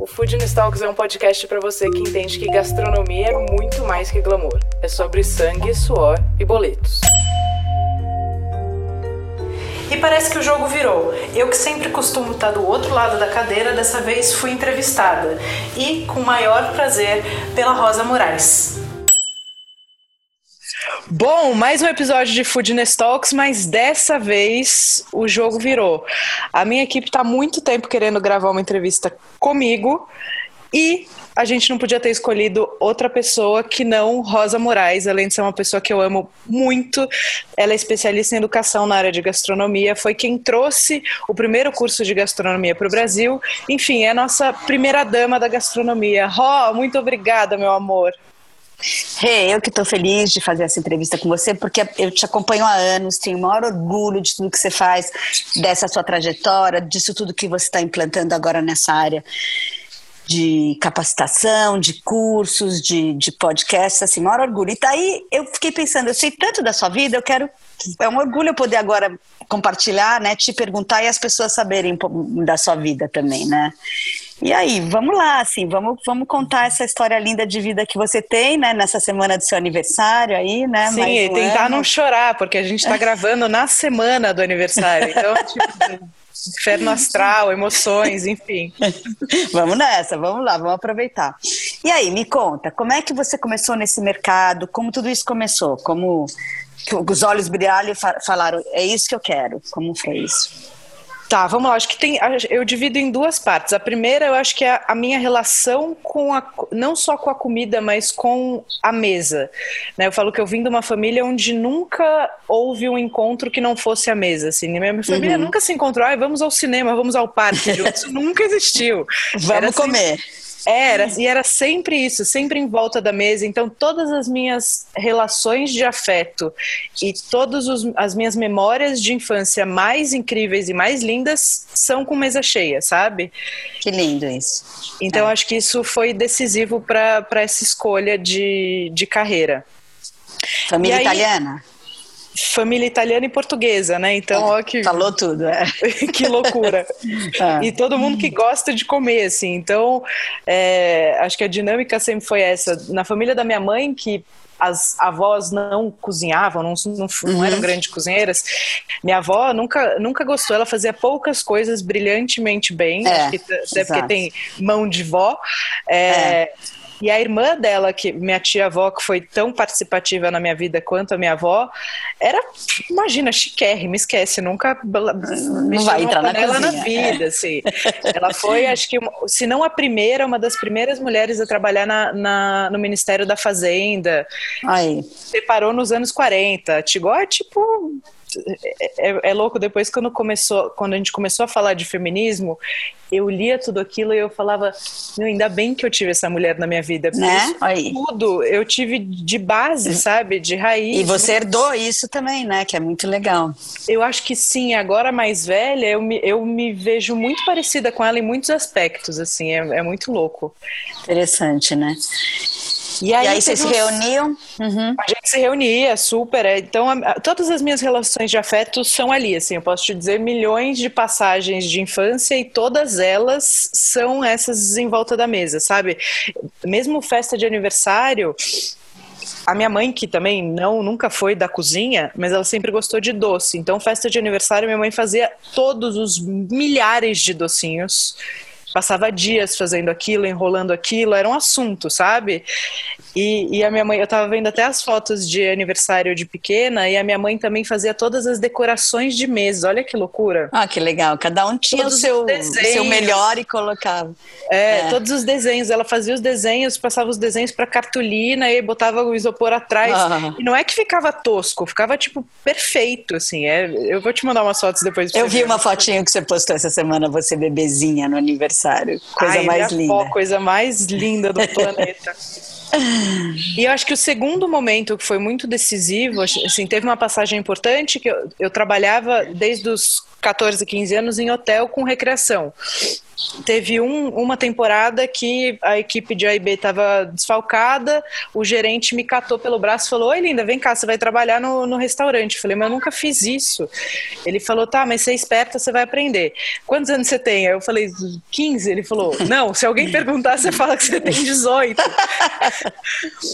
O Food Talks é um podcast para você que entende que gastronomia é muito mais que glamour. É sobre sangue, suor e boletos. E parece que o jogo virou. Eu que sempre costumo estar do outro lado da cadeira, dessa vez fui entrevistada. E com maior prazer pela Rosa Moraes. Bom, mais um episódio de Foodness Talks, mas dessa vez o jogo virou. A minha equipe está muito tempo querendo gravar uma entrevista comigo e a gente não podia ter escolhido outra pessoa que não Rosa Moraes, além de ser uma pessoa que eu amo muito. Ela é especialista em educação na área de gastronomia, foi quem trouxe o primeiro curso de gastronomia para o Brasil. Enfim, é a nossa primeira dama da gastronomia. Ró, muito obrigada, meu amor. Hey, eu que estou feliz de fazer essa entrevista com você, porque eu te acompanho há anos, tenho o maior orgulho de tudo que você faz, dessa sua trajetória, disso tudo que você está implantando agora nessa área de capacitação, de cursos, de, de podcasts, assim, maior orgulho. E daí eu fiquei pensando, eu sei tanto da sua vida, eu quero. É um orgulho poder agora compartilhar, né? Te perguntar e as pessoas saberem da sua vida também, né? E aí, vamos lá, assim, vamos, vamos contar essa história linda de vida que você tem, né, nessa semana do seu aniversário aí, né? Sim, e um tentar ano. não chorar, porque a gente está gravando na semana do aniversário. Então, tipo, inferno astral, emoções, enfim. vamos nessa, vamos lá, vamos aproveitar. E aí, me conta, como é que você começou nesse mercado? Como tudo isso começou? Como os olhos brilharam e falaram, é isso que eu quero? Como foi isso? Tá, vamos lá. Acho que tem. Eu divido em duas partes. A primeira, eu acho que é a minha relação com a. não só com a comida, mas com a mesa. Né? Eu falo que eu vim de uma família onde nunca houve um encontro que não fosse a mesa. Assim. Minha família uhum. nunca se encontrou. Ah, vamos ao cinema, vamos ao parque. Isso nunca existiu. Vamos Era comer. Assim, era, e era sempre isso, sempre em volta da mesa. Então, todas as minhas relações de afeto e todas as minhas memórias de infância mais incríveis e mais lindas são com mesa cheia, sabe? Que lindo isso. Então, é. acho que isso foi decisivo para essa escolha de, de carreira. Família aí, italiana? Família italiana e portuguesa, né? Então, ó que falou tudo, é. que loucura. É. E todo mundo que gosta de comer, assim. Então, é, acho que a dinâmica sempre foi essa. Na família da minha mãe, que as avós não cozinhavam, não, não, não eram uhum. grandes cozinheiras. Minha avó nunca, nunca gostou, ela fazia poucas coisas brilhantemente bem, é, até porque tem mão de vó. É, é. E a irmã dela, que minha tia-avó, que foi tão participativa na minha vida quanto a minha avó, era, imagina, chiquérrima, esquece, nunca não vai entrar na, cozinha, na vida, é. assim. Ela foi, acho que, se não a primeira, uma das primeiras mulheres a trabalhar na, na no Ministério da Fazenda. Aí. Separou nos anos 40. Tigó é tipo é, é, é, louco, depois quando começou, quando a gente começou a falar de feminismo, eu lia tudo aquilo e eu falava, ainda bem que eu tive essa mulher na minha vida. Né? Tudo eu tive de base, sabe? De raiz. E você herdou isso também, né? Que é muito legal. Eu acho que sim, agora mais velha, eu me, eu me vejo muito parecida com ela em muitos aspectos, assim, é, é muito louco. Interessante, né? E aí, e aí vocês se reuniam? Uhum. A gente se reunia, super. É, então, a, todas as minhas relações de afeto são ali, assim, eu posso te dizer milhões de passagens de infância e todas elas são essas em volta da mesa, sabe? Mesmo festa de aniversário, a minha mãe, que também não nunca foi da cozinha, mas ela sempre gostou de doce. Então, festa de aniversário, minha mãe fazia todos os milhares de docinhos passava dias fazendo aquilo, enrolando aquilo, era um assunto, sabe? E, e, a minha mãe, eu tava vendo até as fotos de aniversário de pequena, e a minha mãe também fazia todas as decorações de mesa, olha que loucura. Ah, que legal, cada um tinha o seu, seu melhor e colocava. É, é, todos os desenhos, ela fazia os desenhos, passava os desenhos para cartolina e botava o isopor atrás, ah. e não é que ficava tosco, ficava tipo perfeito, assim, é, eu vou te mandar umas fotos depois. Eu vi ver. uma fotinha que você postou essa semana, você bebezinha no aniversário aniversário. Coisa Ai, mais linda. coisa mais linda do planeta. E eu acho que o segundo momento que foi muito decisivo, assim, teve uma passagem importante que eu, eu trabalhava desde os 14, 15 anos em hotel com recreação. Teve um, uma temporada que a equipe de AIB estava desfalcada, o gerente me catou pelo braço e falou: Oi, linda, vem cá, você vai trabalhar no, no restaurante. Eu falei, mas eu nunca fiz isso. Ele falou: Tá, mas você é esperta, você vai aprender. Quantos anos você tem? Eu falei: 15. Ele falou: Não, se alguém perguntar, você fala que você tem 18.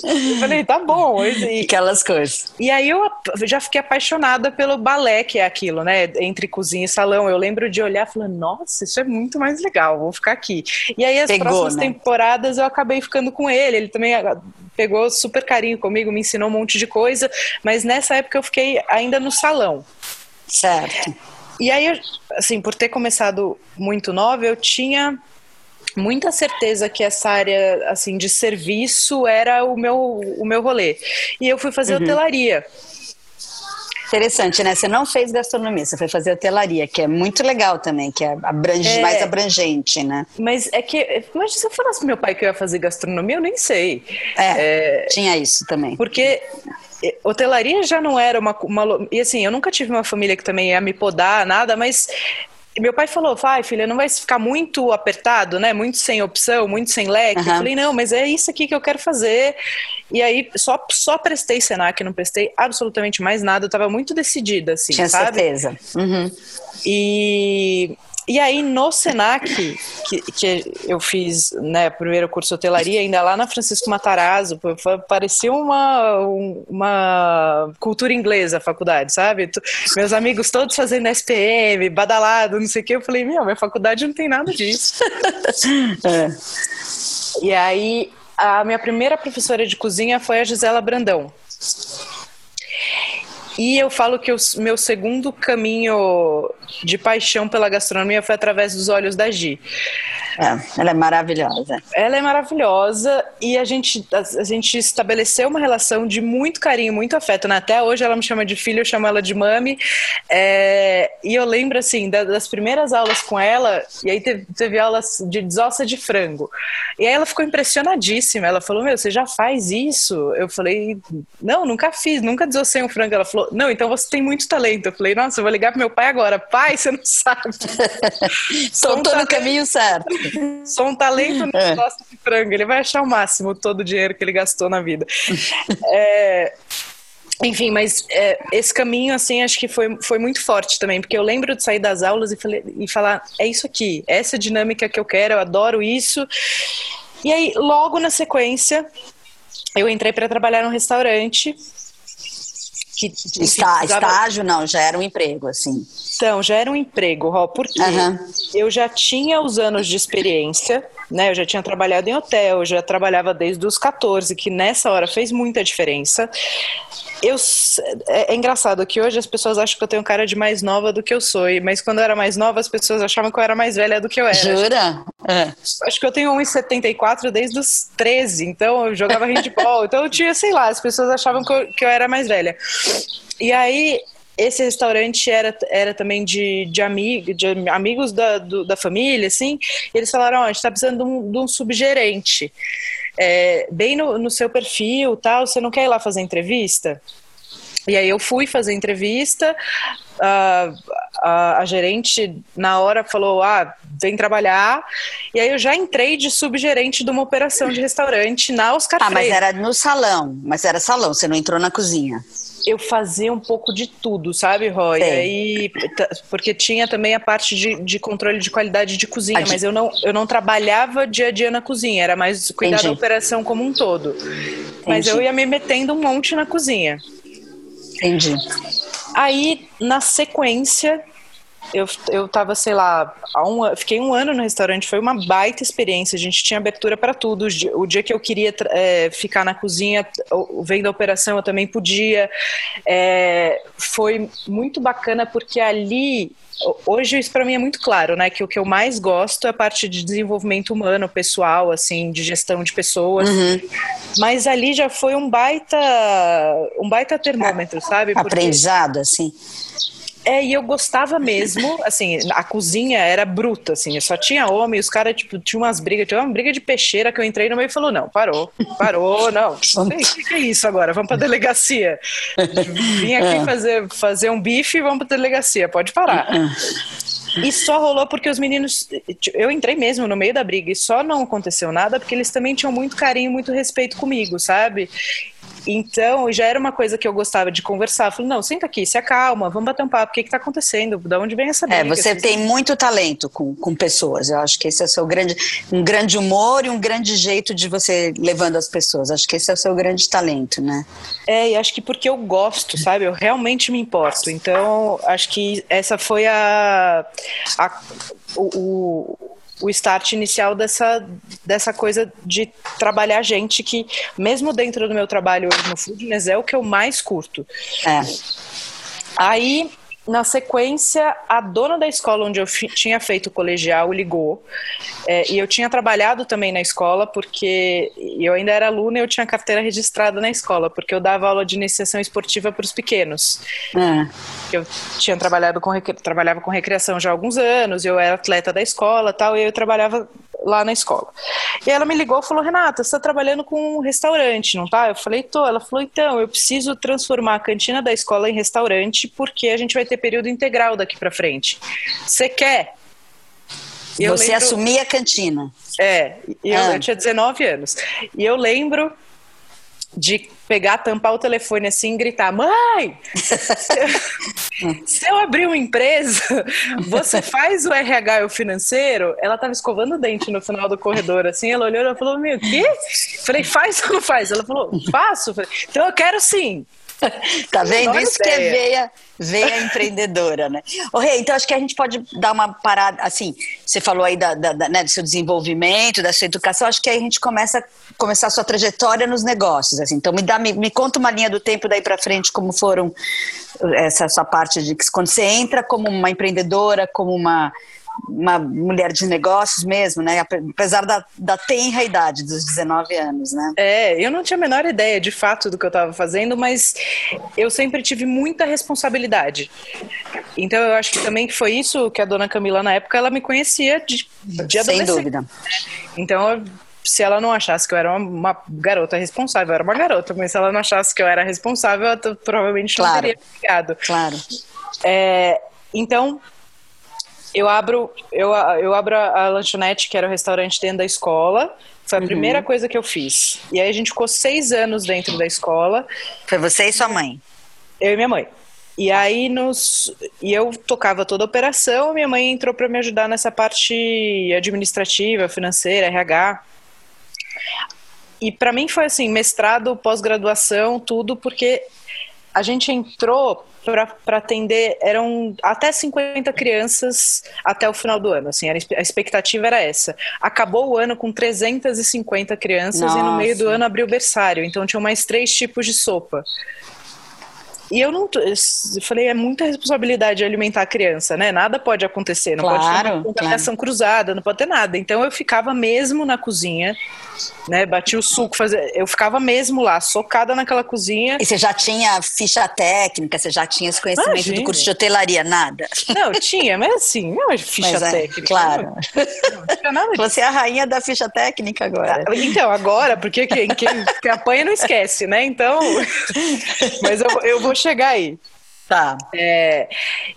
eu falei: Tá bom. E, Aquelas coisas. E aí eu já fiquei apaixonada pelo balé, que é aquilo, né? Entre cozinha e salão. Eu lembro de olhar e falar: Nossa, isso é muito mais legal legal, vou ficar aqui. E aí as Pegou, próximas né? temporadas eu acabei ficando com ele, ele também ah, pegou super carinho comigo, me ensinou um monte de coisa, mas nessa época eu fiquei ainda no salão. Certo. E aí, assim, por ter começado muito nova, eu tinha muita certeza que essa área assim de serviço era o meu o meu rolê. E eu fui fazer uhum. hotelaria. Interessante, né? Você não fez gastronomia, você foi fazer hotelaria, que é muito legal também, que é, abrange, é mais abrangente, né? Mas é que, mas se eu falasse pro meu pai que eu ia fazer gastronomia, eu nem sei. É, é tinha isso também. Porque hotelaria já não era uma, uma, E assim, eu nunca tive uma família que também ia me podar, nada, mas meu pai falou, vai filha, não vai ficar muito apertado, né? Muito sem opção, muito sem leque. Uhum. Eu falei, não, mas é isso aqui que eu quero fazer. E aí só, só prestei Senac, não prestei absolutamente mais nada. Eu tava muito decidida, assim, Tinha sabe? certeza. Uhum. E e aí, no SENAC, que, que eu fiz, né, primeiro curso de hotelaria, ainda lá na Francisco Matarazzo, parecia uma, uma cultura inglesa a faculdade, sabe? Meus amigos todos fazendo SPM, badalado, não sei o que. Eu falei, meu, minha faculdade não tem nada disso. é. E aí, a minha primeira professora de cozinha foi a Gisela Brandão. E eu falo que o meu segundo caminho de paixão pela gastronomia foi através dos olhos da Gi. É, ela é maravilhosa. Ela é maravilhosa e a gente, a, a, gente estabeleceu uma relação de muito carinho, muito afeto. Né? Até hoje ela me chama de filho, eu chamo ela de mami. É, e eu lembro, assim, da, das primeiras aulas com ela, e aí teve, teve aulas de desossa de frango. E aí ela ficou impressionadíssima. Ela falou: Meu, você já faz isso? Eu falei: Não, nunca fiz, nunca desossei um frango. Ela falou: Não, então você tem muito talento. Eu falei: Nossa, eu vou ligar pro meu pai agora. Pai, você não sabe. Sou tô no caminho certo. Sou um talento no é. negócio de frango. Ele vai achar o máximo todo o dinheiro que ele gastou na vida. é, enfim, mas é, esse caminho, assim, acho que foi, foi muito forte também, porque eu lembro de sair das aulas e, falei, e falar: é isso aqui, essa dinâmica que eu quero, eu adoro isso. E aí, logo na sequência, eu entrei para trabalhar num restaurante que, Está, precisava... Estágio não, já era um emprego, assim. Então, já era um emprego, Ró, porque uhum. eu já tinha os anos de experiência, né? Eu já tinha trabalhado em hotel, eu já trabalhava desde os 14, que nessa hora fez muita diferença. Eu, é, é, engraçado que hoje as pessoas acham que eu tenho cara de mais nova do que eu sou, mas quando eu era mais nova as pessoas achavam que eu era mais velha do que eu era. Jura? É. Acho que eu tenho 1,74 desde os 13, então eu jogava handball, então eu tinha, sei lá, as pessoas achavam que eu, que eu era mais velha. E aí esse restaurante era, era também de, de, amigo, de amigos da, do, da família, assim, eles falaram, oh, a gente está precisando de um, de um subgerente, é, bem no, no seu perfil, tal, você não quer ir lá fazer entrevista? E aí eu fui fazer entrevista, a, a, a, gerente na hora falou, ah, vem trabalhar, e aí eu já entrei de subgerente de uma operação de restaurante na Oscar Ah, mas era no salão, mas era salão, você não entrou na cozinha eu fazia um pouco de tudo, sabe, Roy? Sim. Aí, porque tinha também a parte de, de controle de qualidade de cozinha, mas eu não, eu não trabalhava dia a dia na cozinha, era mais cuidar Entendi. da operação como um todo. Entendi. Mas eu ia me metendo um monte na cozinha. Entendi. Aí, na sequência, eu, eu tava, sei lá, um, fiquei um ano no restaurante, foi uma baita experiência. A gente tinha abertura para tudo. O dia que eu queria é, ficar na cozinha, vendo a operação, eu também podia. É, foi muito bacana porque ali hoje isso para mim é muito claro, né? Que o que eu mais gosto é a parte de desenvolvimento humano, pessoal, assim, de gestão de pessoas. Uhum. Mas ali já foi um baita, um baita termômetro, sabe? Porque... Aprendizado, assim. É, e eu gostava mesmo, assim, a cozinha era bruta, assim, só tinha homem, os caras, tipo, tinha umas brigas, tinha uma briga de peixeira que eu entrei no meio e falou, não, parou, parou, não, o que, que, é isso agora? Vamos pra delegacia. Vim aqui é. fazer, fazer um bife e vamos pra delegacia, pode parar. E só rolou porque os meninos. Eu entrei mesmo no meio da briga e só não aconteceu nada porque eles também tinham muito carinho, muito respeito comigo, sabe? Então, já era uma coisa que eu gostava de conversar. falei, não, senta aqui, se acalma, vamos bater um papo. O que está acontecendo? De onde vem essa é, briga? É, você tem muito talento com, com pessoas. Eu acho que esse é o seu grande, um grande humor e um grande jeito de você levando as pessoas. Acho que esse é o seu grande talento, né? É, e acho que porque eu gosto, sabe? Eu realmente me importo. Então, acho que essa foi a, a o, o start inicial dessa, dessa coisa de trabalhar gente que, mesmo dentro do meu trabalho hoje no Foodness, é o que eu mais curto. É. Aí na sequência, a dona da escola onde eu tinha feito o colegial ligou. É, e eu tinha trabalhado também na escola, porque eu ainda era aluna e eu tinha carteira registrada na escola, porque eu dava aula de iniciação esportiva para os pequenos. É. Eu tinha trabalhado com, trabalhava com recreação já há alguns anos, eu era atleta da escola tal, e eu trabalhava lá na escola. E ela me ligou e falou: Renata, você está trabalhando com um restaurante, não tá? Eu falei: tô. Ela falou: então, eu preciso transformar a cantina da escola em restaurante porque a gente vai ter período integral daqui para frente. Você quer? Eu você lembro... assumia a cantina. É, eu, ah. eu tinha 19 anos. E eu lembro de pegar, tampar o telefone assim e gritar: Mãe, se eu abrir uma empresa, você faz o RH e o financeiro? Ela tava escovando o dente no final do corredor, assim. Ela olhou e falou: Meu, o quê? Falei: Faz ou não faz? Ela falou: Faço. Falei, então eu quero sim. tá vendo? Isso ideia. que é veia, veia empreendedora, né? Ô, Rei, então acho que a gente pode dar uma parada, assim, você falou aí da, da, da né, do seu desenvolvimento, da sua educação, acho que aí a gente começa começar a sua trajetória nos negócios, assim. Então me dá, me, me conta uma linha do tempo daí para frente, como foram essa sua parte de que quando você entra como uma empreendedora, como uma uma mulher de negócios mesmo, né? Apesar da, da tenra idade dos 19 anos, né? É, eu não tinha a menor ideia de fato do que eu estava fazendo, mas eu sempre tive muita responsabilidade. Então eu acho que também foi isso que a dona Camila na época ela me conhecia de, de Sem dúvida. Então se ela não achasse que eu era uma, uma, garota responsável, eu era uma garota, mas se ela não achasse que eu era responsável, eu provavelmente não teria ligado. Claro. É, então, eu abro, eu, eu abro a, a lanchonete, que era o restaurante dentro da escola. Foi a uhum. primeira coisa que eu fiz. E aí a gente ficou seis anos dentro da escola. Foi você e sua mãe? Eu e minha mãe. E aí nos e eu tocava toda a operação, minha mãe entrou para me ajudar nessa parte administrativa, financeira, RH. E para mim foi assim, mestrado, pós-graduação, tudo porque a gente entrou para atender, eram até 50 crianças até o final do ano, assim, a expectativa era essa. Acabou o ano com 350 crianças Nossa. e no meio do ano abriu o berçário, então tinham mais três tipos de sopa. E eu não. Eu falei, é muita responsabilidade alimentar a criança, né? Nada pode acontecer, não claro, pode ter uma contaminação claro. cruzada, não pode ter nada. Então eu ficava mesmo na cozinha, né? Bati o suco, fazia, eu ficava mesmo lá, socada naquela cozinha. E você já tinha ficha técnica, você já tinha esse conhecimento Imagina. do curso de hotelaria, nada? Não, tinha, mas assim, não é ficha mas é, técnica. Claro. Não, não você é a rainha da ficha técnica agora. Ah, então, agora, porque quem, quem, quem apanha não esquece, né? Então. Mas eu, eu vou chegar aí. Tá. É,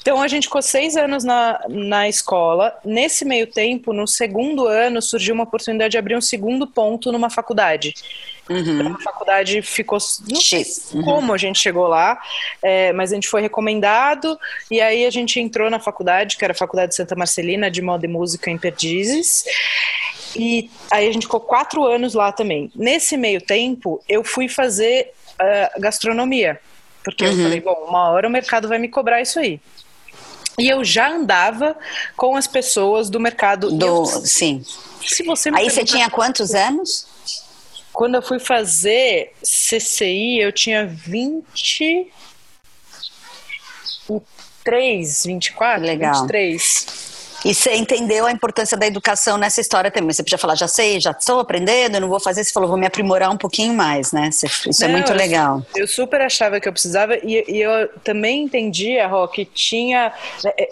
então a gente ficou seis anos na, na escola. Nesse meio tempo, no segundo ano, surgiu uma oportunidade de abrir um segundo ponto numa faculdade. Uhum. A faculdade ficou. Não sei uhum. como a gente chegou lá, é, mas a gente foi recomendado. E aí a gente entrou na faculdade, que era a Faculdade de Santa Marcelina de Moda e Música em Perdizes. E aí a gente ficou quatro anos lá também. Nesse meio tempo, eu fui fazer uh, gastronomia. Porque uhum. eu falei, bom, uma hora o mercado vai me cobrar isso aí. E eu já andava com as pessoas do mercado. Do, eu, sim. Se você Aí você tinha quantos anos? Quando eu fui fazer CCI, eu tinha 23, 24, Legal. 23. E você entendeu a importância da educação nessa história também. Você podia falar, já sei, já estou aprendendo, não vou fazer. Você falou, vou me aprimorar um pouquinho mais, né? Isso é não, é muito legal. Eu super achava que eu precisava e, e eu também entendia, Ró, que tinha é,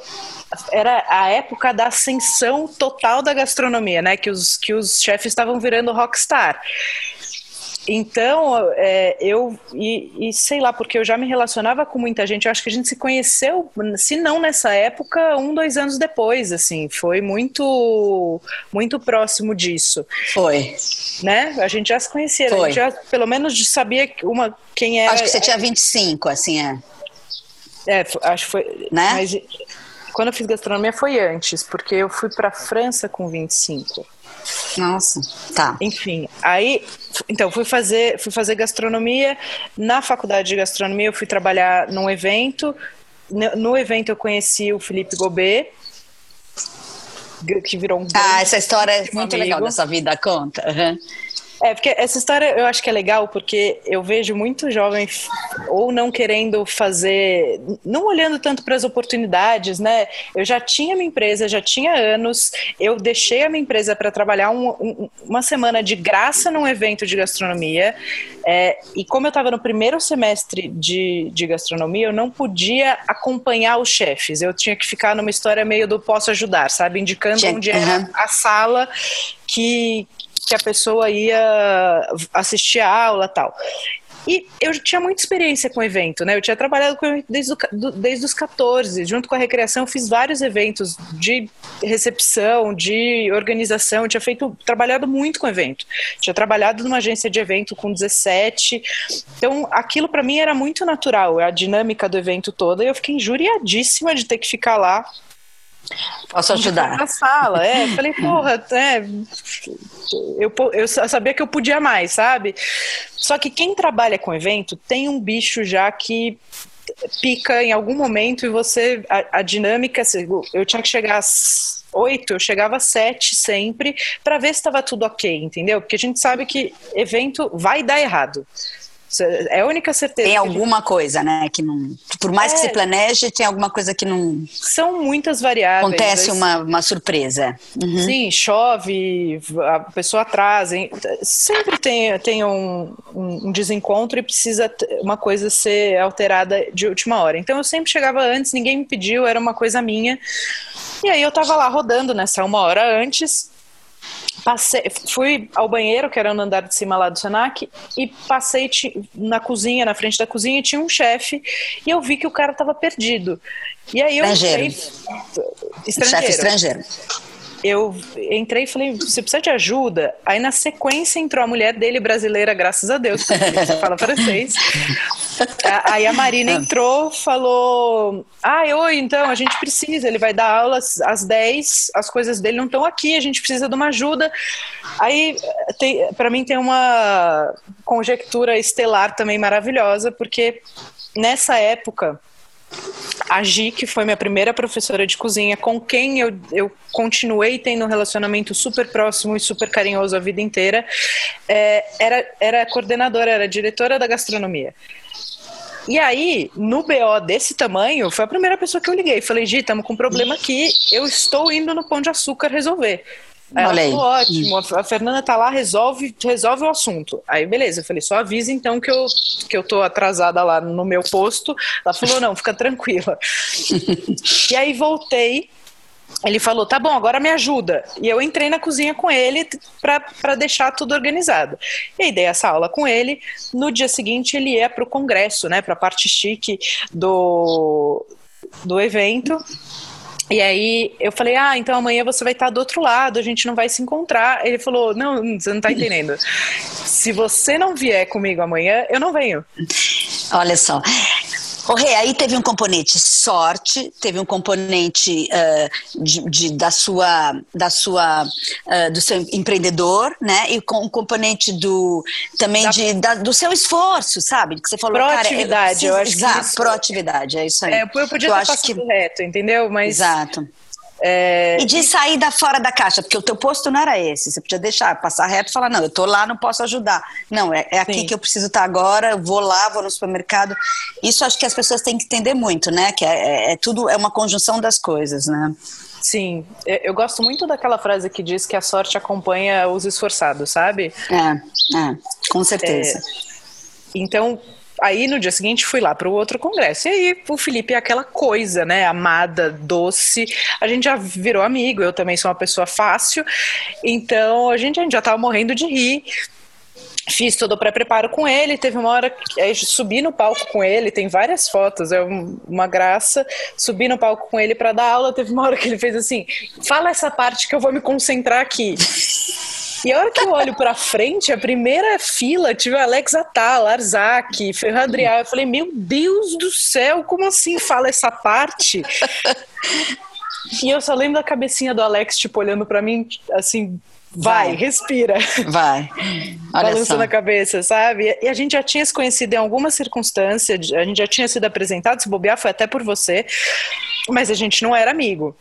era a época da ascensão total da gastronomia, né? Que os, que os chefes estavam virando rockstar. Então, é, eu, e, e, sei lá, porque eu já me relacionava com muita gente, eu acho que a gente se conheceu, se não nessa época, um, dois anos depois, assim, foi muito, muito próximo disso. Foi. Né? A gente já se conhecia, foi. a gente já, pelo menos, sabia uma, quem era. Acho que você tinha 25, assim, é. É, acho que foi. Né? Mas quando eu fiz gastronomia foi antes, porque eu fui para França com 25. Nossa, tá. Enfim, aí, então fui fazer, fui fazer gastronomia. Na faculdade de gastronomia eu fui trabalhar num evento. No evento eu conheci o Felipe Gobet, que virou um. Ah, essa história é muito amigo. legal dessa vida, conta. Uhum. É, porque essa história eu acho que é legal, porque eu vejo muito jovem ou não querendo fazer, não olhando tanto para as oportunidades, né? Eu já tinha minha empresa, já tinha anos, eu deixei a minha empresa para trabalhar um, um, uma semana de graça num evento de gastronomia, é, e como eu estava no primeiro semestre de, de gastronomia, eu não podia acompanhar os chefes, eu tinha que ficar numa história meio do posso ajudar, sabe? Indicando onde é a sala que, que a pessoa ia assistir a aula tal. E eu tinha muita experiência com evento, né? Eu tinha trabalhado com desde, o, desde os 14. Junto com a recreação, eu fiz vários eventos de recepção, de organização. Eu tinha feito, trabalhado muito com evento. Tinha trabalhado numa agência de evento com 17. Então, aquilo para mim era muito natural, a dinâmica do evento toda. E eu fiquei injuriadíssima de ter que ficar lá Posso ajudar? Na sala, é. Falei, porra, é, eu, eu sabia que eu podia mais, sabe? Só que quem trabalha com evento tem um bicho já que pica em algum momento e você. A, a dinâmica, eu tinha que chegar às oito, eu chegava às sete sempre, para ver se estava tudo ok, entendeu? Porque a gente sabe que evento vai dar errado. É a única certeza. Tem alguma gente... coisa, né? Que não. Por mais é, que se planeje, tem alguma coisa que não. São muitas variáveis. Acontece uma, uma surpresa. Uhum. Sim, chove, a pessoa atrasa. Sempre tem, tem um, um, desencontro e precisa uma coisa ser alterada de última hora. Então eu sempre chegava antes, ninguém me pediu, era uma coisa minha. E aí eu tava lá rodando nessa uma hora antes Passei, fui ao banheiro, que era no andar de cima lá do Senac, e passei na cozinha, na frente da cozinha, e tinha um chefe, e eu vi que o cara estava perdido. E aí eu estrangeiro. estrangeiro. Chefe estrangeiro eu entrei e falei, você precisa de ajuda? Aí na sequência entrou a mulher dele brasileira, graças a Deus, porque você fala francês. Aí a Marina entrou, falou: Ah, oi, então, a gente precisa, ele vai dar aula às 10, as coisas dele não estão aqui, a gente precisa de uma ajuda. Aí, para mim, tem uma conjectura estelar também maravilhosa, porque nessa época a Gi, que foi minha primeira professora de cozinha, com quem eu, eu continuei tendo um relacionamento super próximo e super carinhoso a vida inteira, é, era, era coordenadora, era diretora da gastronomia. E aí, no BO desse tamanho, foi a primeira pessoa que eu liguei. Falei, Gi, estamos com um problema aqui, eu estou indo no Pão de Açúcar resolver. Ela Olha falou, ótimo, a Fernanda tá lá, resolve, resolve o assunto. Aí, beleza, eu falei, só avisa então que eu, que eu tô atrasada lá no meu posto. Ela falou, não, fica tranquila. e aí voltei, ele falou, tá bom, agora me ajuda. E eu entrei na cozinha com ele para deixar tudo organizado. E aí dei essa aula com ele. No dia seguinte ele ia para o congresso, né, para a parte chique do, do evento. E aí eu falei, ah, então amanhã você vai estar do outro lado, a gente não vai se encontrar. Ele falou, não, você não está entendendo. Se você não vier comigo amanhã, eu não venho. Olha só, o Rei, aí teve um componente sorte, teve um componente uh, de, de, da sua, da sua, uh, do seu empreendedor, né? E com um componente do também da, de, da, do seu esforço, sabe? Que você falou, proatividade, cara, eu, eu acho exato, que isso, proatividade, é isso aí. É, eu podia eu ter passado que... reto, entendeu? Mas exato. É... E de sair da fora da caixa, porque o teu posto não era esse. Você podia deixar, passar reto e falar, não, eu tô lá, não posso ajudar. Não, é, é aqui Sim. que eu preciso estar agora, eu vou lá, vou no supermercado. Isso acho que as pessoas têm que entender muito, né? Que é, é, é tudo, é uma conjunção das coisas, né? Sim, eu gosto muito daquela frase que diz que a sorte acompanha os esforçados, sabe? É, é com certeza. É, então, Aí no dia seguinte fui lá para o outro congresso. E aí o Felipe é aquela coisa, né? Amada, doce. A gente já virou amigo, eu também sou uma pessoa fácil. Então a gente, a gente já estava morrendo de rir. Fiz todo o pré-preparo com ele. Teve uma hora que aí subi no palco com ele. Tem várias fotos, é uma graça. Subi no palco com ele para dar aula. Teve uma hora que ele fez assim: fala essa parte que eu vou me concentrar aqui. E a hora que eu olho pra frente, a primeira fila tive o Alex Atala, Arzak, Ferran Adrial. Eu falei, meu Deus do céu, como assim fala essa parte? e eu só lembro da cabecinha do Alex, tipo, olhando para mim, assim, vai, vai, respira. Vai. Olha Balançando a cabeça, sabe? E a gente já tinha se conhecido em alguma circunstância, a gente já tinha sido apresentado, se bobear foi até por você, mas a gente não era amigo.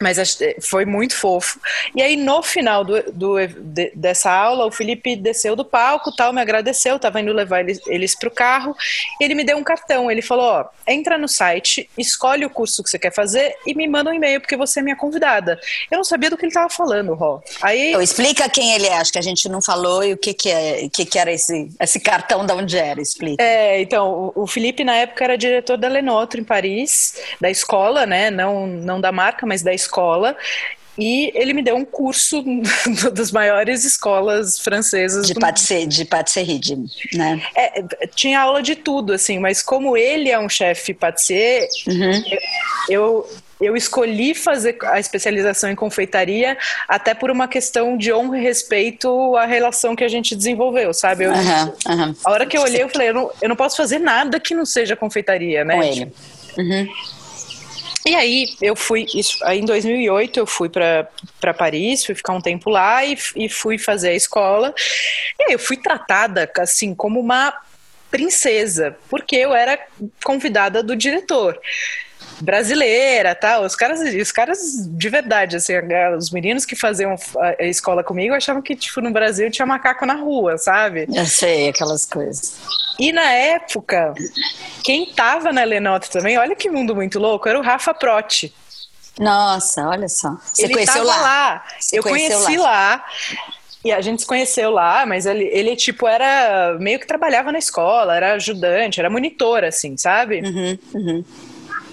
Mas foi muito fofo. E aí, no final do, do de, dessa aula, o Felipe desceu do palco, tal, me agradeceu, estava indo levar eles, eles para o carro. E ele me deu um cartão. Ele falou: Ó, entra no site, escolhe o curso que você quer fazer e me manda um e-mail, porque você é minha convidada. Eu não sabia do que ele estava falando, Ró. Aí. Então, explica quem ele é, acho que a gente não falou e o que, que, é, que, que era esse, esse cartão, de onde era, explica. É, então, o, o Felipe, na época, era diretor da Lenotre em Paris, da escola, né? Não, não da marca, mas da escola escola e ele me deu um curso das maiores escolas francesas de patisserie, de patisserie, né? É, tinha aula de tudo, assim, mas como ele é um chefe patissier, uhum. eu eu escolhi fazer a especialização em confeitaria até por uma questão de honra e respeito à relação que a gente desenvolveu, sabe? Eu, uhum, uhum. A hora que eu olhei, eu falei, eu não, eu não posso fazer nada que não seja confeitaria, né? Com ele. Uhum. E aí eu fui, isso, aí em 2008 eu fui para Paris, fui ficar um tempo lá e, e fui fazer a escola. E aí eu fui tratada assim como uma princesa, porque eu era convidada do diretor brasileira, tá? Os caras, os caras de verdade, assim, os meninos que faziam a escola comigo achavam que tipo no Brasil tinha macaco na rua, sabe? Eu sei aquelas coisas. E na época, quem tava na Lenotre também, olha que mundo muito louco, era o Rafa Protti. Nossa, olha só. Você ele conheceu lá? lá. Eu conheci lá. lá. E a gente se conheceu lá, mas ele, ele, tipo, era meio que trabalhava na escola, era ajudante, era monitor, assim, sabe? Uhum, uhum.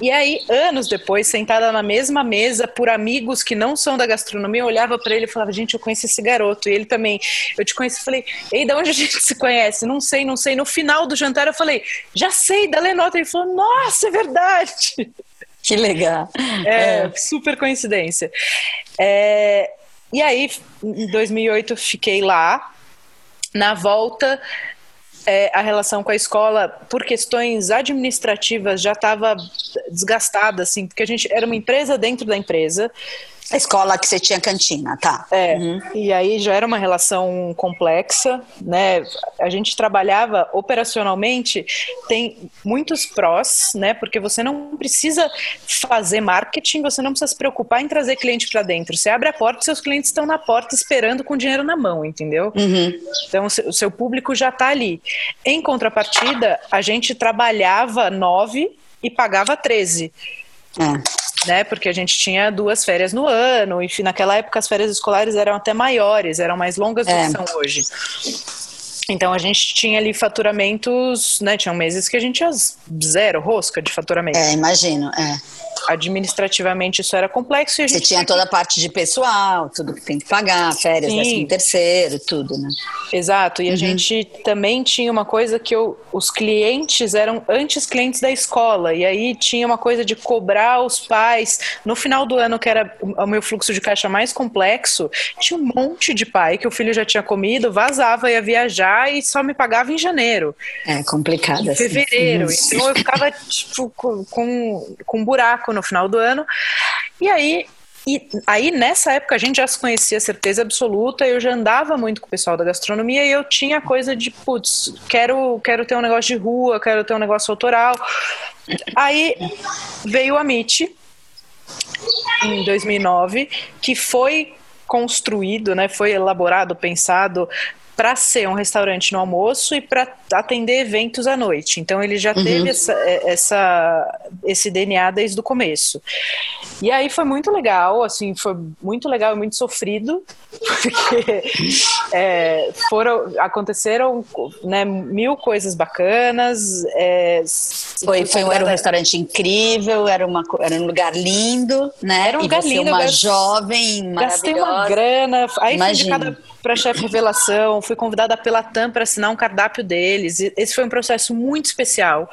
E aí, anos depois, sentada na mesma mesa por amigos que não são da gastronomia, eu olhava para ele e falava: Gente, eu conheço esse garoto. E ele também, eu te conheço. Falei: Ei, da onde a gente se conhece? Não sei, não sei. No final do jantar, eu falei: Já sei, da Lenota. Ele falou: Nossa, é verdade. Que legal. É, é. super coincidência. É, e aí, em 2008, fiquei lá. Na volta, é, a relação com a escola, por questões administrativas, já estava desgastada, assim, porque a gente era uma empresa dentro da empresa. A escola que você tinha cantina, tá. É, uhum. e aí já era uma relação complexa, né? A gente trabalhava operacionalmente, tem muitos prós, né? Porque você não precisa fazer marketing, você não precisa se preocupar em trazer cliente para dentro. Você abre a porta, seus clientes estão na porta esperando com dinheiro na mão, entendeu? Uhum. Então o seu público já está ali. Em contrapartida, a gente trabalhava nove e pagava 13. É né? Porque a gente tinha duas férias no ano, e naquela época as férias escolares eram até maiores, eram mais longas do é. que são hoje. Então a gente tinha ali faturamentos, né? Tinham meses que a gente tinha zero rosca de faturamento. É, imagino, é administrativamente isso era complexo. E a gente Você tinha toda a parte de pessoal, tudo que tem que pagar, férias, décimo terceiro, tudo, né? Exato, e uhum. a gente também tinha uma coisa que eu, os clientes eram antes clientes da escola, e aí tinha uma coisa de cobrar os pais. No final do ano, que era o meu fluxo de caixa mais complexo, tinha um monte de pai que o filho já tinha comido, vazava, ia viajar e só me pagava em janeiro. É complicado. Em assim. fevereiro. Então eu ficava tipo, com, com um buraco no final do ano. E aí e aí, nessa época, a gente já se conhecia certeza absoluta, eu já andava muito com o pessoal da gastronomia e eu tinha coisa de, putz, quero, quero ter um negócio de rua, quero ter um negócio autoral. Aí veio a MIT em 2009, que foi construído, né, foi elaborado, pensado para ser um restaurante no almoço e para atender eventos à noite. Então ele já uhum. teve essa, é, essa, esse DNA desde o começo. E aí foi muito legal, assim, foi muito legal e muito sofrido, porque é, foram, aconteceram né, mil coisas bacanas. É, foi, foi, era um restaurante incrível, era, uma, era um lugar lindo, né? Era um lugar lindo. uma jovem, maravilhosa. Gastei uma grana, aí Imagina. fui de cada para chefe revelação, fui convidada pela TAM para assinar um cardápio deles. Esse foi um processo muito especial.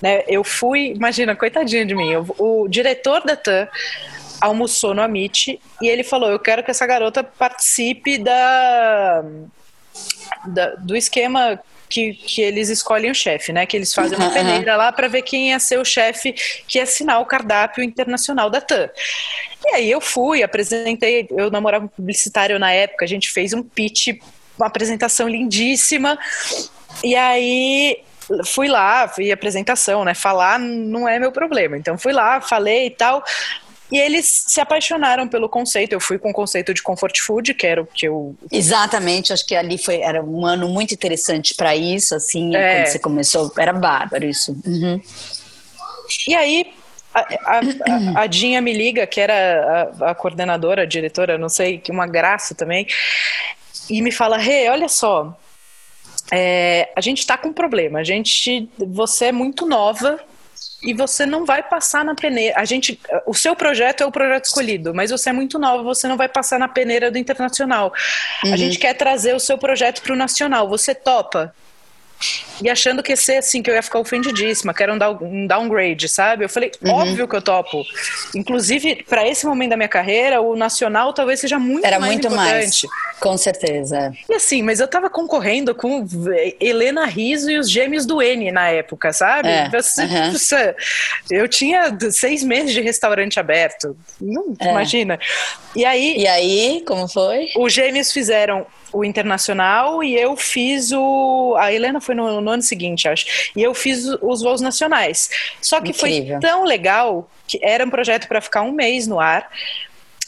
Né? Eu fui, imagina, coitadinha de mim, eu, o diretor da TAM almoçou no Amit e ele falou: Eu quero que essa garota participe da, da do esquema que, que eles escolhem o chefe, né? Que eles fazem uma peneira lá para ver quem ia ser o chefe que ia assinar o cardápio internacional da TAM. E aí eu fui, apresentei, eu namorava um publicitário na época, a gente fez um pitch, uma apresentação lindíssima. E aí fui lá, fui apresentação, né? Falar não é meu problema. Então fui lá, falei e tal. E eles se apaixonaram pelo conceito. Eu fui com o conceito de comfort food, que era o que eu. Exatamente, acho que ali foi era um ano muito interessante para isso, assim, é. quando você começou, era bárbaro isso. Uhum. E aí a, a, a, Dinha me liga, que era a, a, coordenadora, a diretora, não sei, que uma graça também, e me fala: Rê, hey, olha só, é, a gente está com um problema. A gente, você é muito nova e você não vai passar na peneira. A gente, o seu projeto é o projeto escolhido, mas você é muito nova, você não vai passar na peneira do internacional. Uhum. A gente quer trazer o seu projeto para o nacional. Você topa? E achando que ia ser assim, que eu ia ficar ofendidíssima, que era um, downgrade, sabe? Eu falei, uhum. óbvio que eu topo. Inclusive, para esse momento da minha carreira, o nacional talvez seja muito era mais muito importante. Mais, com certeza. E assim, mas eu tava concorrendo com Helena Riso e os gêmeos do N na época, sabe? É. uhum. Eu tinha seis meses de restaurante aberto. Não, é. Imagina. E aí. E aí, como foi? Os gêmeos fizeram o internacional e eu fiz o. A Helena foi no, no ano seguinte, acho. E eu fiz os voos nacionais. Só que Incrível. foi tão legal que era um projeto para ficar um mês no ar.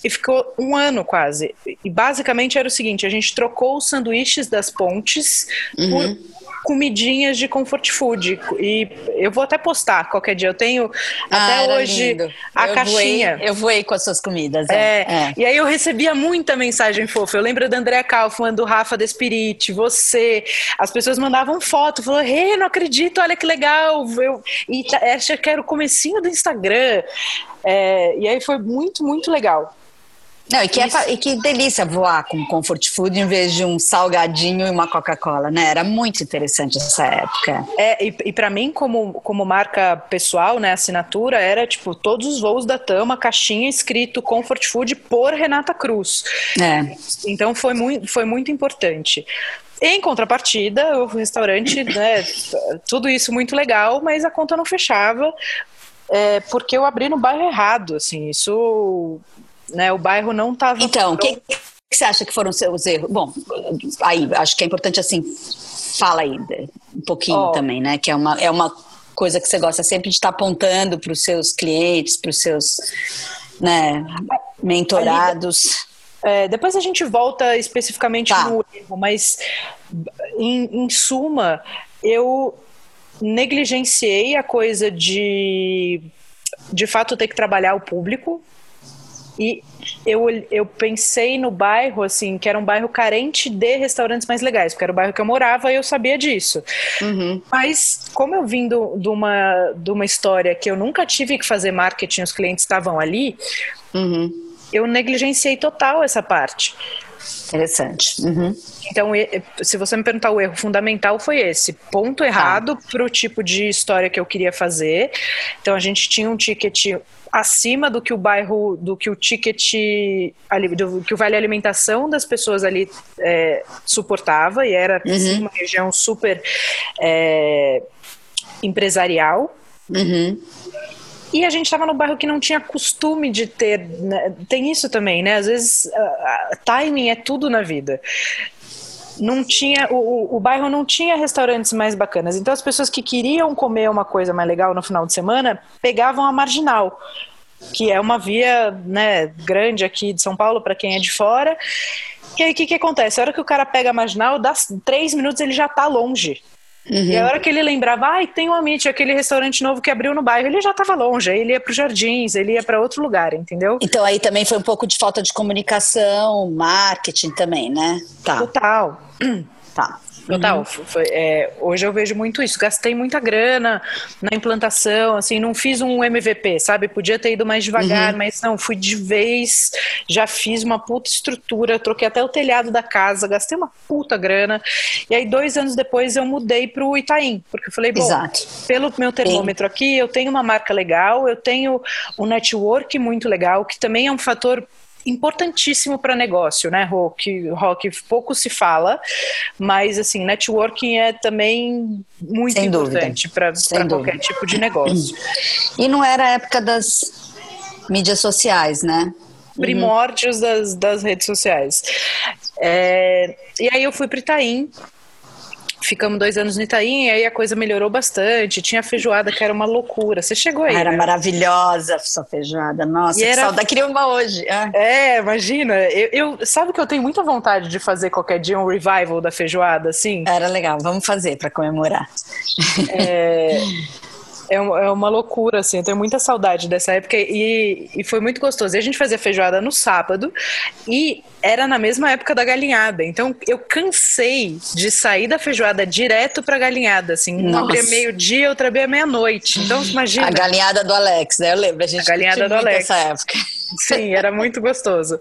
E ficou um ano quase. E basicamente era o seguinte: a gente trocou os sanduíches das pontes uhum. por comidinhas de comfort food. E eu vou até postar qualquer dia. Eu tenho ah, até hoje lindo. a eu caixinha. Voei, eu voei com as suas comidas. É. É. é. E aí eu recebia muita mensagem fofa. Eu lembro da Andréa Kaufmann, do Rafa Despirite, você. As pessoas mandavam foto, falou, hey, não acredito, olha que legal. Eu, e acho que era o comecinho do Instagram. É, e aí foi muito, muito legal. Não, e que, é, e que delícia voar com comfort food em vez de um salgadinho e uma Coca-Cola, né? Era muito interessante essa época. É, e, e para mim, como, como marca pessoal, né, assinatura, era tipo todos os voos da Tama, caixinha escrito comfort food por Renata Cruz. É. Então foi muito, foi muito importante. Em contrapartida, o restaurante, né, tudo isso muito legal, mas a conta não fechava, é, porque eu abri no bairro errado, assim, isso né? O bairro não estava. Então, o que, que você acha que foram os seus erros? Bom, aí acho que é importante assim, fala aí um pouquinho oh. também, né? Que é uma, é uma coisa que você gosta sempre de estar apontando para os seus clientes, para os seus né, mentorados. É, depois a gente volta especificamente tá. no erro, mas em, em suma, eu negligenciei a coisa de de fato ter que trabalhar o público e eu, eu pensei no bairro, assim, que era um bairro carente de restaurantes mais legais, porque era o bairro que eu morava e eu sabia disso. Uhum. Mas, como eu vim do, de, uma, de uma história que eu nunca tive que fazer marketing, os clientes estavam ali, uhum. eu negligenciei total essa parte. Interessante. Uhum. Então, se você me perguntar, o erro fundamental foi esse: ponto errado ah. para o tipo de história que eu queria fazer. Então, a gente tinha um ticket acima do que o bairro, do que o ticket, do que o vale alimentação das pessoas ali é, suportava, e era uhum. uma região super é, empresarial. Uhum. E a gente estava no bairro que não tinha costume de ter. Né? Tem isso também, né? Às vezes, timing é tudo na vida não tinha o, o bairro não tinha restaurantes mais bacanas. Então as pessoas que queriam comer uma coisa mais legal no final de semana pegavam a marginal. que é uma via né, grande aqui de São Paulo para quem é de fora. E aí o que, que acontece? A hora que o cara pega a marginal, dá três minutos ele já tá longe. Uhum. E a hora que ele lembrava, ai, ah, tem o Amit, aquele restaurante novo que abriu no bairro, ele já estava longe, aí ele ia para os jardins, ele ia para outro lugar, entendeu? Então aí também foi um pouco de falta de comunicação, marketing também, né? Tá. Total. Tá. Total. Foi, é, hoje eu vejo muito isso. Gastei muita grana na implantação, assim, não fiz um MVP, sabe? Podia ter ido mais devagar, uhum. mas não, fui de vez, já fiz uma puta estrutura, troquei até o telhado da casa, gastei uma puta grana. E aí, dois anos depois, eu mudei pro Itaim, porque eu falei, bom, Exato. pelo meu termômetro Sim. aqui, eu tenho uma marca legal, eu tenho um network muito legal, que também é um fator importantíssimo para negócio, né, Rock? Rock pouco se fala, mas assim, networking é também muito Sem importante para qualquer tipo de negócio. E não era a época das mídias sociais, né? Primórdios uhum. das, das redes sociais. É, e aí eu fui para Itaim, ficamos dois anos no Itaim, e aí a coisa melhorou bastante. Tinha feijoada que era uma loucura. Você chegou aí? Era né? maravilhosa sua feijoada. Nossa, e que era... saudade. Queria uma hoje. Ah. É, imagina. Eu, eu, sabe que eu tenho muita vontade de fazer qualquer dia um revival da feijoada, assim? Era legal. Vamos fazer para comemorar. É... É, é uma loucura, assim, eu tenho muita saudade dessa época e, e foi muito gostoso. E a gente fazia feijoada no sábado e era na mesma época da galinhada. Então eu cansei de sair da feijoada direto pra galinhada, assim. Uma abria meio-dia, outra abria meia-noite. Então imagina. A galinhada do Alex, né? Eu lembro, a gente a galinhada do Alex. Nessa época. Sim, era muito gostoso.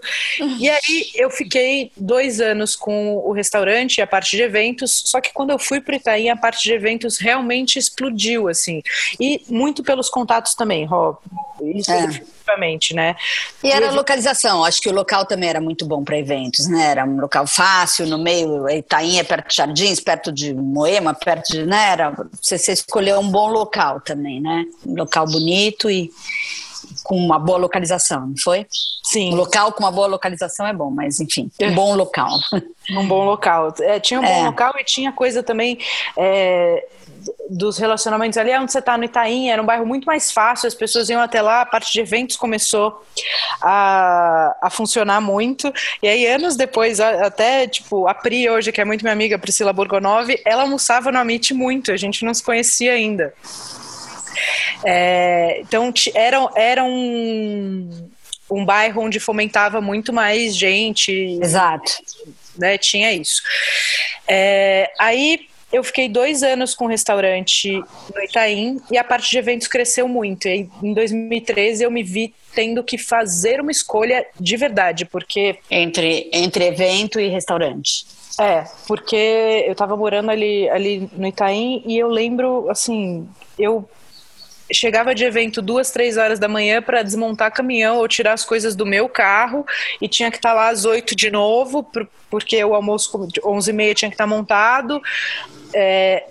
E aí eu fiquei dois anos com o restaurante e a parte de eventos, só que quando eu fui para Itaim, a parte de eventos realmente explodiu, assim. E muito pelos contatos também, Rob. Isso é. definitivamente, né? E era a localização, acho que o local também era muito bom para eventos, né? Era um local fácil, no meio, Itaim é perto de Jardins, perto de Moema, perto de, né? Era, você, você escolheu um bom local também, né? Um local bonito e com uma boa localização, não foi? Sim. Um local com uma boa localização é bom, mas enfim, um bom local. Um bom local. É, tinha um bom é. local e tinha coisa também. É, dos relacionamentos ali, onde você está no Itaim, era um bairro muito mais fácil, as pessoas iam até lá, a parte de eventos começou a, a funcionar muito, e aí anos depois, até tipo, a Pri hoje, que é muito minha amiga, Priscila Borgonov, ela almoçava no Amit muito, a gente não se conhecia ainda. É, então era, era um, um bairro onde fomentava muito mais gente. Exato. Né, tinha isso. É, aí eu fiquei dois anos com o restaurante no Itaim e a parte de eventos cresceu muito. E em 2013 eu me vi tendo que fazer uma escolha de verdade, porque. Entre, entre evento e restaurante. É, porque eu tava morando ali, ali no Itaim e eu lembro, assim, eu chegava de evento duas, três horas da manhã para desmontar caminhão ou tirar as coisas do meu carro e tinha que estar tá lá às oito de novo, porque o almoço de onze e meia tinha que estar tá montado. É,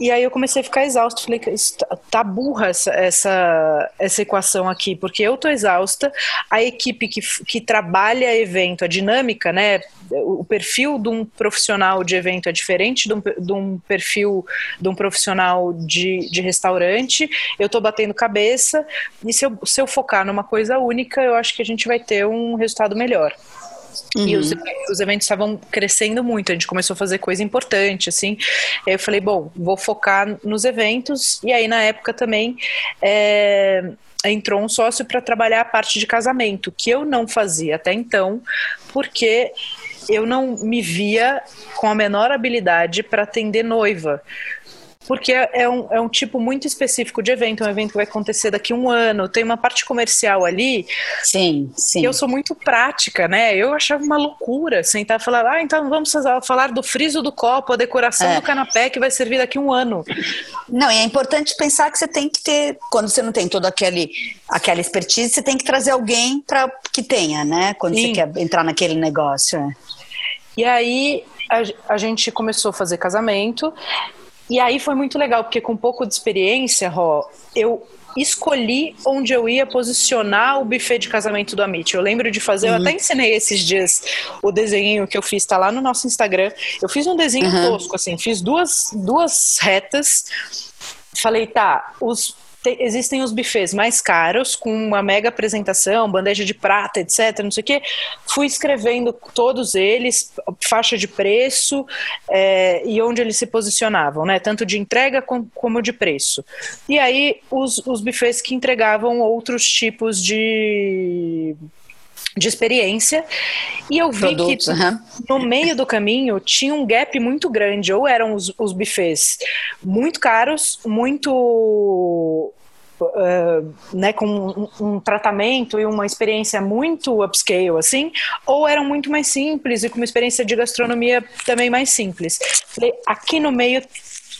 e aí eu comecei a ficar exausto. Falei tá, tá burra essa, essa, essa equação aqui, porque eu tô exausta, a equipe que, que trabalha evento, a dinâmica, né? O perfil de um profissional de evento é diferente de um, de um perfil de um profissional de, de restaurante. Eu tô batendo cabeça, e se eu, se eu focar numa coisa única, eu acho que a gente vai ter um resultado melhor. Uhum. E os, os eventos estavam crescendo muito, a gente começou a fazer coisa importante, assim. Eu falei, bom, vou focar nos eventos. E aí, na época também, é, entrou um sócio para trabalhar a parte de casamento, que eu não fazia até então, porque eu não me via com a menor habilidade para atender noiva porque é, é um, é um tipo muito específico de evento, é um evento que vai acontecer daqui a um ano, tem uma parte comercial ali. Sim, sim. Eu sou muito prática, né? Eu achava uma loucura sentar e falar, ah, então vamos falar do friso do copo, a decoração é. do canapé que vai servir daqui a um ano. Não, e é importante pensar que você tem que ter, quando você não tem toda aquele, aquela expertise, você tem que trazer alguém para que tenha, né? Quando sim. você quer entrar naquele negócio. É. E aí a, a gente começou a fazer casamento e aí foi muito legal, porque com um pouco de experiência, Ró, eu escolhi onde eu ia posicionar o buffet de casamento do Amit. Eu lembro de fazer, uhum. eu até ensinei esses dias o desenho que eu fiz, tá lá no nosso Instagram. Eu fiz um desenho uhum. tosco, assim, fiz duas, duas retas. Falei, tá, os te, existem os buffets mais caros, com uma mega apresentação, bandeja de prata, etc. Não sei o quê. Fui escrevendo todos eles, faixa de preço é, e onde eles se posicionavam, né? Tanto de entrega com, como de preço. E aí os, os buffets que entregavam outros tipos de de experiência e eu vi Produtos, que uhum. no meio do caminho tinha um gap muito grande ou eram os, os buffets muito caros muito Uh, né, com um, um, tratamento e uma experiência muito upscale, assim, ou eram muito mais simples e com uma experiência de gastronomia também mais simples. Falei, aqui no meio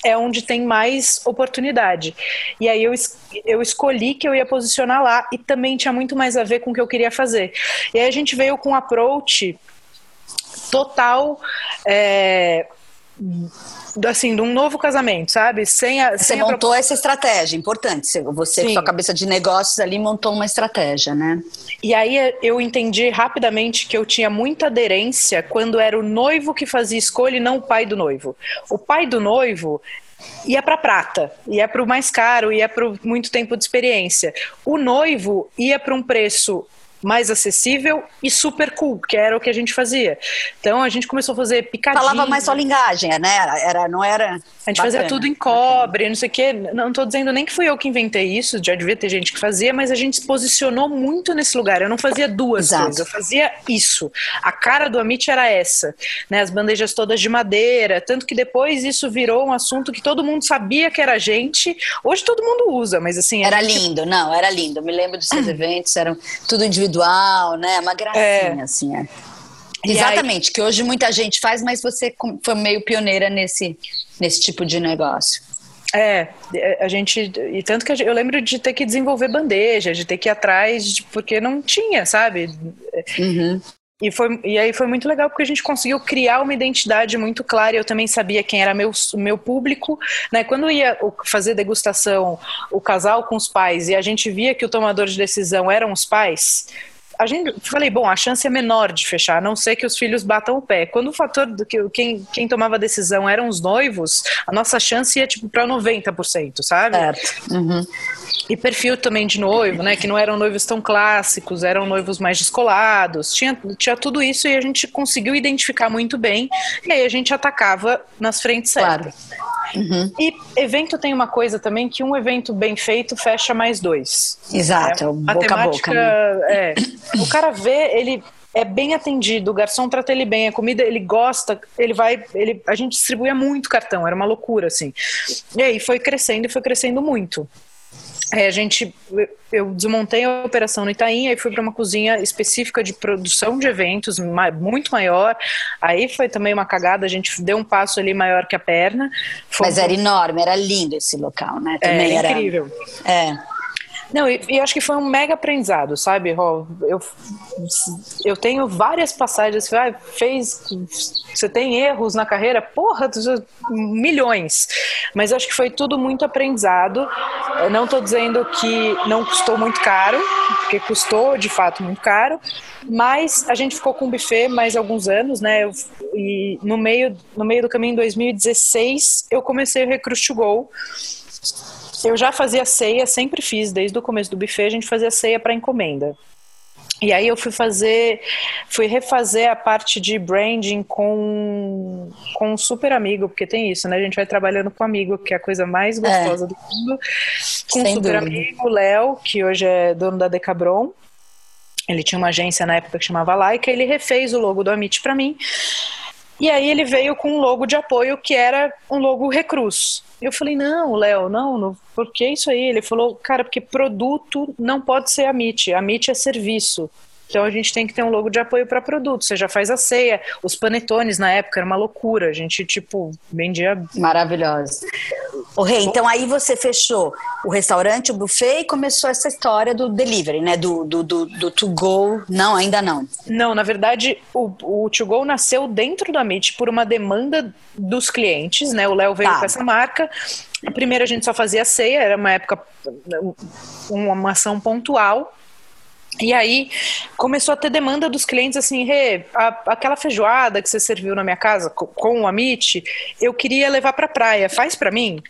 é onde tem mais oportunidade. E aí eu, eu escolhi que eu ia posicionar lá e também tinha muito mais a ver com o que eu queria fazer. E aí a gente veio com um approach total. É, assim, de um novo casamento, sabe? Sem a, Você montou essa estratégia, importante. Você, com sua cabeça de negócios ali, montou uma estratégia, né? E aí eu entendi rapidamente que eu tinha muita aderência quando era o noivo que fazia escolha e não o pai do noivo. O pai do noivo ia para prata, ia para o mais caro, ia para muito tempo de experiência. O noivo ia para um preço mais acessível e super cool, que era o que a gente fazia. Então a gente começou a fazer picadinho. Falava mais só linguagem, né? Era, não era. A gente bacana, fazia tudo em cobre, não sei o quê. Não estou dizendo nem que fui eu que inventei isso, já devia ter gente que fazia, mas a gente se posicionou muito nesse lugar. Eu não fazia duas Exato. coisas, eu fazia isso. A cara do Amit era essa, né? As bandejas todas de madeira, tanto que depois isso virou um assunto que todo mundo sabia que era a gente. Hoje todo mundo usa, mas assim. Era gente... lindo, não, era lindo. Eu me lembro dos seus eventos, eram tudo individual, né? Uma gracinha, é. assim. É. Exatamente, aí... que hoje muita gente faz, mas você foi meio pioneira nesse, nesse tipo de negócio. É, a gente. E tanto que eu lembro de ter que desenvolver bandeja, de ter que ir atrás, porque não tinha, sabe? Uhum. E, foi, e aí foi muito legal porque a gente conseguiu criar uma identidade muito clara. Eu também sabia quem era meu, meu público. Né? Quando ia fazer degustação, o casal com os pais, e a gente via que o tomador de decisão eram os pais, a gente falei, bom, a chance é menor de fechar, a não ser que os filhos batam o pé. Quando o fator do que quem, quem tomava a decisão eram os noivos, a nossa chance ia tipo para 90%, sabe? Certo. Uhum. E perfil também de noivo, né? Que não eram noivos tão clássicos, eram noivos mais descolados. Tinha, tinha tudo isso e a gente conseguiu identificar muito bem. E aí a gente atacava nas frentes certas. Uhum. E evento tem uma coisa também que um evento bem feito fecha mais dois. Exato, é, boca a boca. Né? É, o cara vê, ele é bem atendido, o garçom trata ele bem, a comida ele gosta, ele vai, ele, a gente distribuía muito cartão, era uma loucura assim. E aí foi crescendo e foi crescendo muito. É, a gente, eu desmontei a operação no Itaim, aí fui para uma cozinha específica de produção de eventos, muito maior. Aí foi também uma cagada, a gente deu um passo ali maior que a perna. Foi Mas um... era enorme, era lindo esse local, né? Também é, era incrível. É. Não, e, acho que foi um mega aprendizado, sabe, Rô? Eu, eu tenho várias passagens, ah, fez, você tem erros na carreira? Porra, milhões. Mas acho que foi tudo muito aprendizado. Eu não estou dizendo que não custou muito caro, porque custou de fato muito caro, mas a gente ficou com o buffet mais alguns anos, né? E no meio, no meio do caminho, em 2016, eu comecei o Recruit to Go eu já fazia ceia, sempre fiz, desde o começo do buffet, a gente fazia ceia para encomenda. E aí eu fui fazer, fui refazer a parte de branding com, com um super amigo, porque tem isso, né? A gente vai trabalhando com amigo, que é a coisa mais gostosa é. do mundo. Com Sem um super dúvida. amigo, Léo, que hoje é dono da Decabron. Ele tinha uma agência na época que chamava Laika, ele refez o logo do Amit para mim. E aí ele veio com um logo de apoio que era um logo Recruz. Eu falei, não, Léo, não, não, por que isso aí? Ele falou, cara, porque produto não pode ser a MIT, a MIT é serviço. Então a gente tem que ter um logo de apoio para produto. Você já faz a ceia. Os panetones na época era uma loucura. A gente, tipo, vendia. Maravilhoso. O Rei, então aí você fechou o restaurante, o buffet e começou essa história do delivery, né? Do, do, do, do to go. Não, ainda não. Não, na verdade, o, o to go nasceu dentro da MIT por uma demanda dos clientes, né? O Léo veio tá. com essa marca. Primeiro a gente só fazia ceia, era uma época, uma ação pontual. E aí começou a ter demanda dos clientes assim, Rê, aquela feijoada que você serviu na minha casa com, com o Amit, eu queria levar para praia, faz para mim?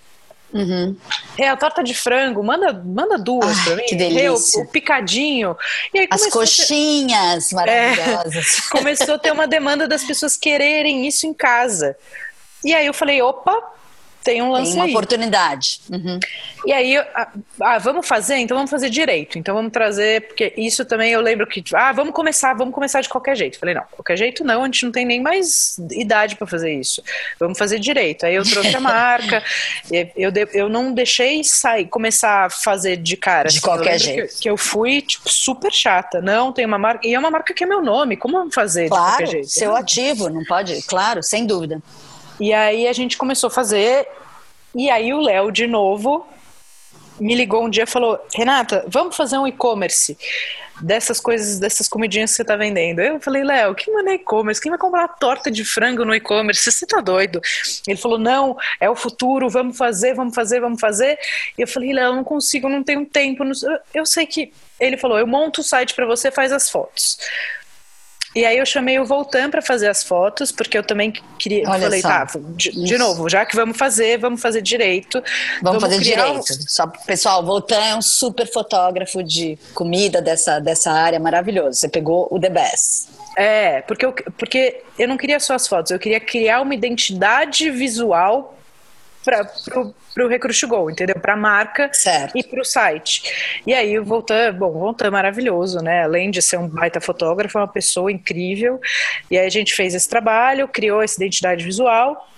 Uhum. É, a torta de frango, manda, manda duas Ai, pra mim. Que delícia. É, o, o, picadinho. As coxinhas ter... maravilhosas. É, começou a ter uma demanda das pessoas quererem isso em casa. E aí eu falei, opa, tem um lance tem uma aí. oportunidade. Uhum. E aí, ah, ah, vamos fazer? Então vamos fazer direito. Então vamos trazer, porque isso também eu lembro que, ah, vamos começar, vamos começar de qualquer jeito. Falei, não, qualquer jeito não, a gente não tem nem mais idade para fazer isso. Vamos fazer direito. Aí eu trouxe a marca, eu, eu não deixei sair, começar a fazer de cara. De assim, qualquer jeito. Que, que, eu fui, tipo, super chata. Não, tem uma marca, e é uma marca que é meu nome, como vamos fazer claro, de qualquer jeito? seu ativo, não pode? Claro, sem dúvida. E aí a gente começou a fazer, e aí o Léo, de novo, me ligou um dia e falou: Renata, vamos fazer um e-commerce dessas coisas, dessas comidinhas que você tá vendendo. Eu falei, Léo, que mano é e-commerce? Quem vai comprar torta de frango no e-commerce? Você tá doido? Ele falou, não, é o futuro, vamos fazer, vamos fazer, vamos fazer. E eu falei, Léo, não consigo, não tenho tempo. Eu sei que. Ele falou, eu monto o site para você, faz as fotos. E aí eu chamei o Voltan para fazer as fotos, porque eu também queria. Olha falei, só. tá, de, de, novo, já que vamos fazer, vamos fazer direito. Vamos, vamos fazer direito. Um... Só, pessoal, o Voltan é um super fotógrafo de comida dessa, dessa área maravilhoso. Você pegou o The Best. É, porque eu, porque eu não queria só as fotos, eu queria criar uma identidade visual para o Recruit Go, entendeu? Para a marca certo. e para o site. E aí o Voltan, bom, o Voltan é maravilhoso, né? Além de ser um baita fotógrafo, é uma pessoa incrível. E aí a gente fez esse trabalho, criou essa identidade visual,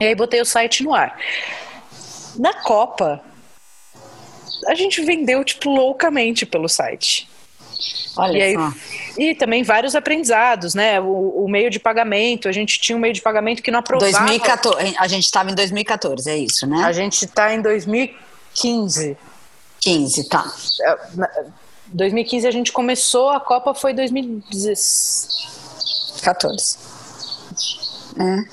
e aí botei o site no ar. Na Copa, a gente vendeu, tipo, loucamente pelo site. Olha e aí. E também vários aprendizados, né? O, o, meio de pagamento, a gente tinha um meio de pagamento que não aprovava. 2014, a gente estava em 2014, é isso, né? A gente está em 2015. 15, tá. 2015 a gente começou, a Copa foi 2014. 14. É.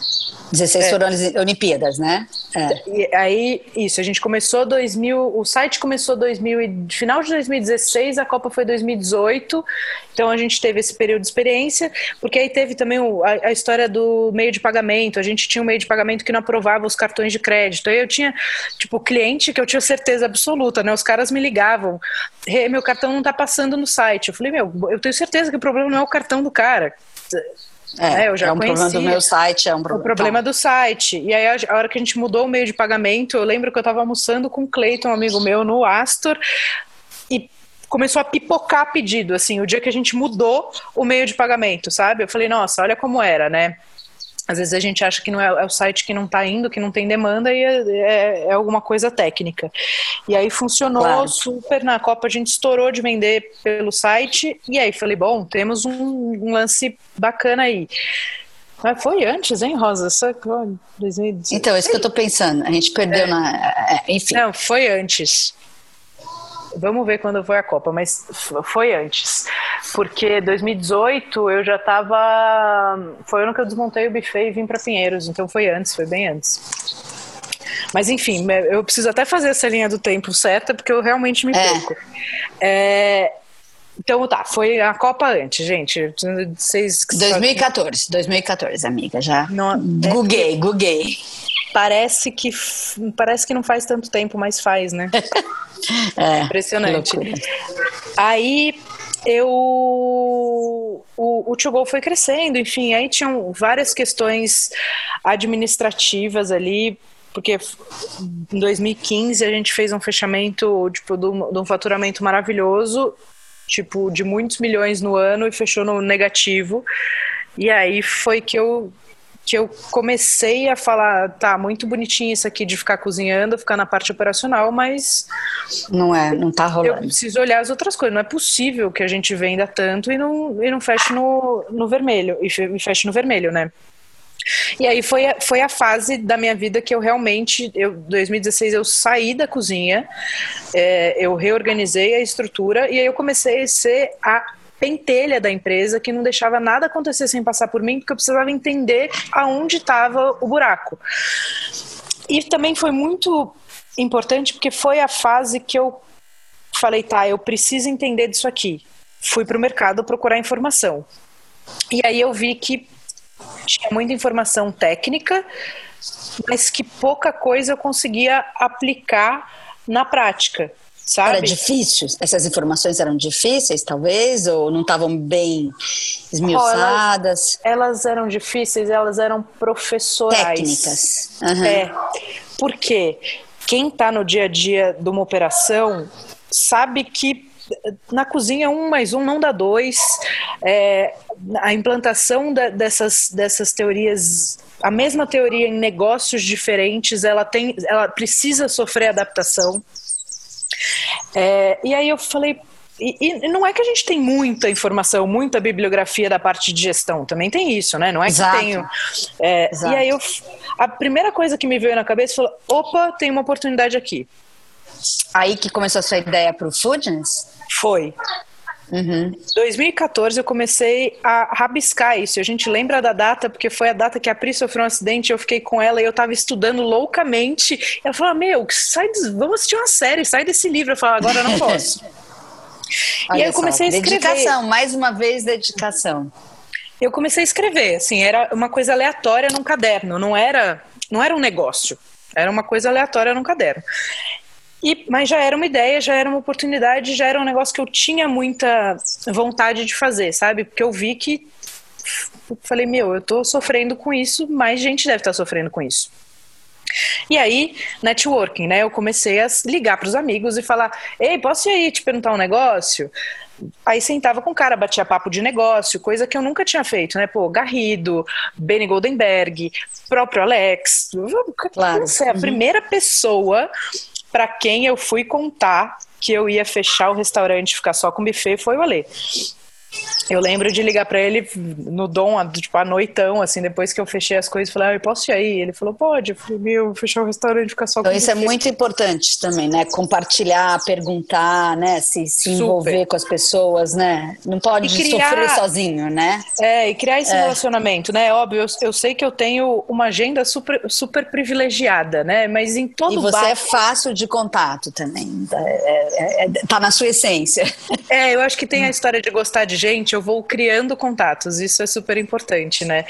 16 é. foram as Olimpíadas, né? É. E aí, isso, a gente começou 2000, o site começou 2000, final de 2016, a Copa foi 2018, então a gente teve esse período de experiência, porque aí teve também o, a, a, história do meio de pagamento, a gente tinha um meio de pagamento que não aprovava os cartões de crédito, aí eu tinha, tipo, cliente que eu tinha certeza absoluta, né, os caras me ligavam, meu cartão não tá passando no site, eu falei, meu, eu tenho certeza que o problema não é o cartão do cara, é, é, eu já é um conhecia. problema do meu site, é um problema. O problema do site. E aí, a hora que a gente mudou o meio de pagamento, eu lembro que eu estava almoçando com o Cleiton, um amigo meu, no Astor, e começou a pipocar pedido, assim, o dia que a gente mudou o meio de pagamento, sabe? Eu falei, nossa, olha como era, né? Às vezes a gente acha que não é, é o site que não está indo, que não tem demanda e é, é, é, alguma coisa técnica. E aí funcionou claro. super na Copa, a gente estourou de vender pelo site e aí falei, bom, temos um, um lance bacana aí. Mas foi antes, hein, Rosa? Só 2016. Então, é isso que eu estou pensando. A gente perdeu é. na. É, enfim. Não, foi antes. Vamos ver quando foi a Copa, mas foi antes. Porque 2018 eu já estava. Foi o ano que eu desmontei o buffet e vim para Pinheiros, então foi antes, foi bem antes. Mas enfim, eu preciso até fazer essa linha do tempo certa, porque eu realmente me é. perco. É, então tá, foi a Copa antes, gente. Vocês 2014, 2014, amiga, já. Não, é guguei, guguei. Parece que parece que não faz tanto tempo, mas faz, né? É, Impressionante. Aí eu o, o Tio foi crescendo, enfim, aí tinham várias questões administrativas ali, porque em 2015 a gente fez um fechamento tipo, de, de um faturamento maravilhoso, tipo, de muitos milhões no ano e fechou no negativo. E aí foi que eu que eu comecei a falar, tá, muito bonitinho isso aqui de ficar cozinhando, ficar na parte operacional, mas não é, não tá rolando. Eu preciso olhar as outras coisas. Não é possível que a gente venda tanto e não, e não feche no, no vermelho, e feche no vermelho, né? E aí foi, foi a fase da minha vida que eu realmente, eu 2016 eu saí da cozinha, é, eu reorganizei a estrutura e aí eu comecei a ser a pentelha da empresa que não deixava nada acontecer sem passar por mim, porque eu precisava entender aonde estava o buraco. E também foi muito importante porque foi a fase que eu falei, tá, eu preciso entender disso aqui. Fui para o mercado procurar informação. E aí eu vi que tinha muita informação técnica, mas que pouca coisa eu conseguia aplicar na prática. Sabe? Era difícil? Essas informações eram difíceis, talvez? Ou não estavam bem esmiuçadas? Oh, elas, elas, eram difíceis, elas eram professorais. Técnicas. Uhum. É. Por quê? Quem está no dia a dia de uma operação sabe que na cozinha um mais um não dá dois. É, a implantação da, dessas, dessas teorias a mesma teoria em negócios diferentes, ela tem, ela precisa sofrer adaptação. É, e aí eu falei, e, e, não é que a gente tem muita informação, muita bibliografia da parte de gestão, também tem isso, né? Não é Exato. que tenho. É, e aí eu, a primeira coisa que me veio na cabeça foi: opa, tem uma oportunidade aqui. Aí que começou a sua ideia para o Foodness? Foi. Uhum. 2014 eu comecei a rabiscar isso. A gente lembra da data porque foi a data que a Pri sofreu um acidente. Eu fiquei com ela e eu estava estudando loucamente. Ela falou: Meu, sai, vamos assistir uma série, sai desse livro. Eu falei: Agora eu não posso. e aí eu comecei só, a escrever. Dedicação, mais uma vez dedicação. Eu comecei a escrever, assim, era uma coisa aleatória num caderno, não era, não era um negócio, era uma coisa aleatória num caderno. E, mas já era uma ideia, já era uma oportunidade, já era um negócio que eu tinha muita vontade de fazer, sabe? Porque eu vi que. Falei, meu, eu tô sofrendo com isso, mais gente deve estar tá sofrendo com isso. E aí, networking, né? Eu comecei a ligar para os amigos e falar: Ei, posso ir aí te perguntar um negócio? Aí sentava com o cara, batia papo de negócio, coisa que eu nunca tinha feito, né? Pô, Garrido, Benny Goldenberg, próprio Alex. Claro. Você é a primeira pessoa para quem eu fui contar que eu ia fechar o restaurante e ficar só com buffet foi o Alê. Eu lembro de ligar para ele no dom, tipo, à noitão, assim, depois que eu fechei as coisas, falei, ah, eu posso ir aí? Ele falou, pode. Eu falei, meu, fechar o restaurante, ficar só então, com isso é muito importante também, né? Compartilhar, perguntar, né? Se, se envolver com as pessoas, né? Não pode criar, sofrer sozinho, né? É, e criar esse é. relacionamento, né? Óbvio, eu, eu, sei que eu tenho uma agenda super, super privilegiada, né? Mas em todo E você bar... é fácil de contato também. É, é, é, tá na sua essência. É, eu acho que tem a história de gostar de gente, eu vou criando contatos, isso é super importante, né?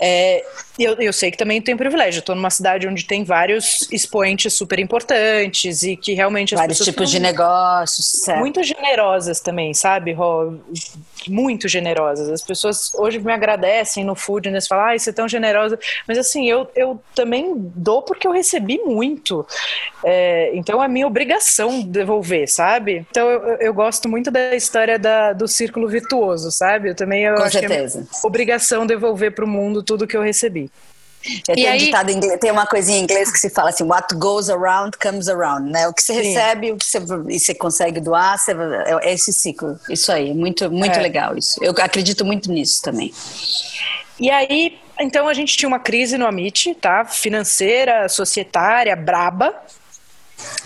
É, eu, eu sei que também tenho privilégio, estou numa cidade onde tem vários expoentes super importantes e que realmente as vários tipos de negócios, certo. muito generosas também, sabe, Rô? Muito generosas. As pessoas hoje me agradecem no Foodness, falam, ah, você é tão generosa, mas assim, eu, eu também dou porque eu recebi muito, é, então é minha obrigação devolver, sabe? Então eu, eu gosto muito da história da, do círculo virtuoso, sabe? Eu também eu Com acho certeza. que é obrigação devolver para o mundo tudo que eu recebi. Eu tenho, aí, ditado inglês, tem uma coisinha em inglês que se fala assim, what goes around comes around, né? O que você sim. recebe, o que você, e você consegue doar, você, é, é esse ciclo. Isso aí, muito, muito é. legal isso. Eu acredito muito nisso também. E aí, então a gente tinha uma crise no Amit, tá? Financeira, societária, braba,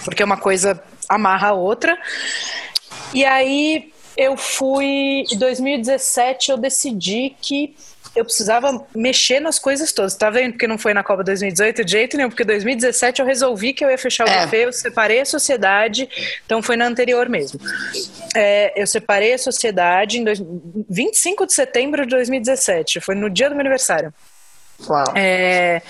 porque uma coisa amarra a outra. E aí eu fui, em 2017 eu decidi que eu precisava mexer nas coisas todas. Tá vendo? Porque não foi na Copa 2018 de jeito nenhum, porque 2017 eu resolvi que eu ia fechar o é. buffet, eu separei a sociedade, então foi na anterior mesmo. É, eu separei a sociedade em dois, 25 de setembro de 2017, foi no dia do meu aniversário. Uau. É,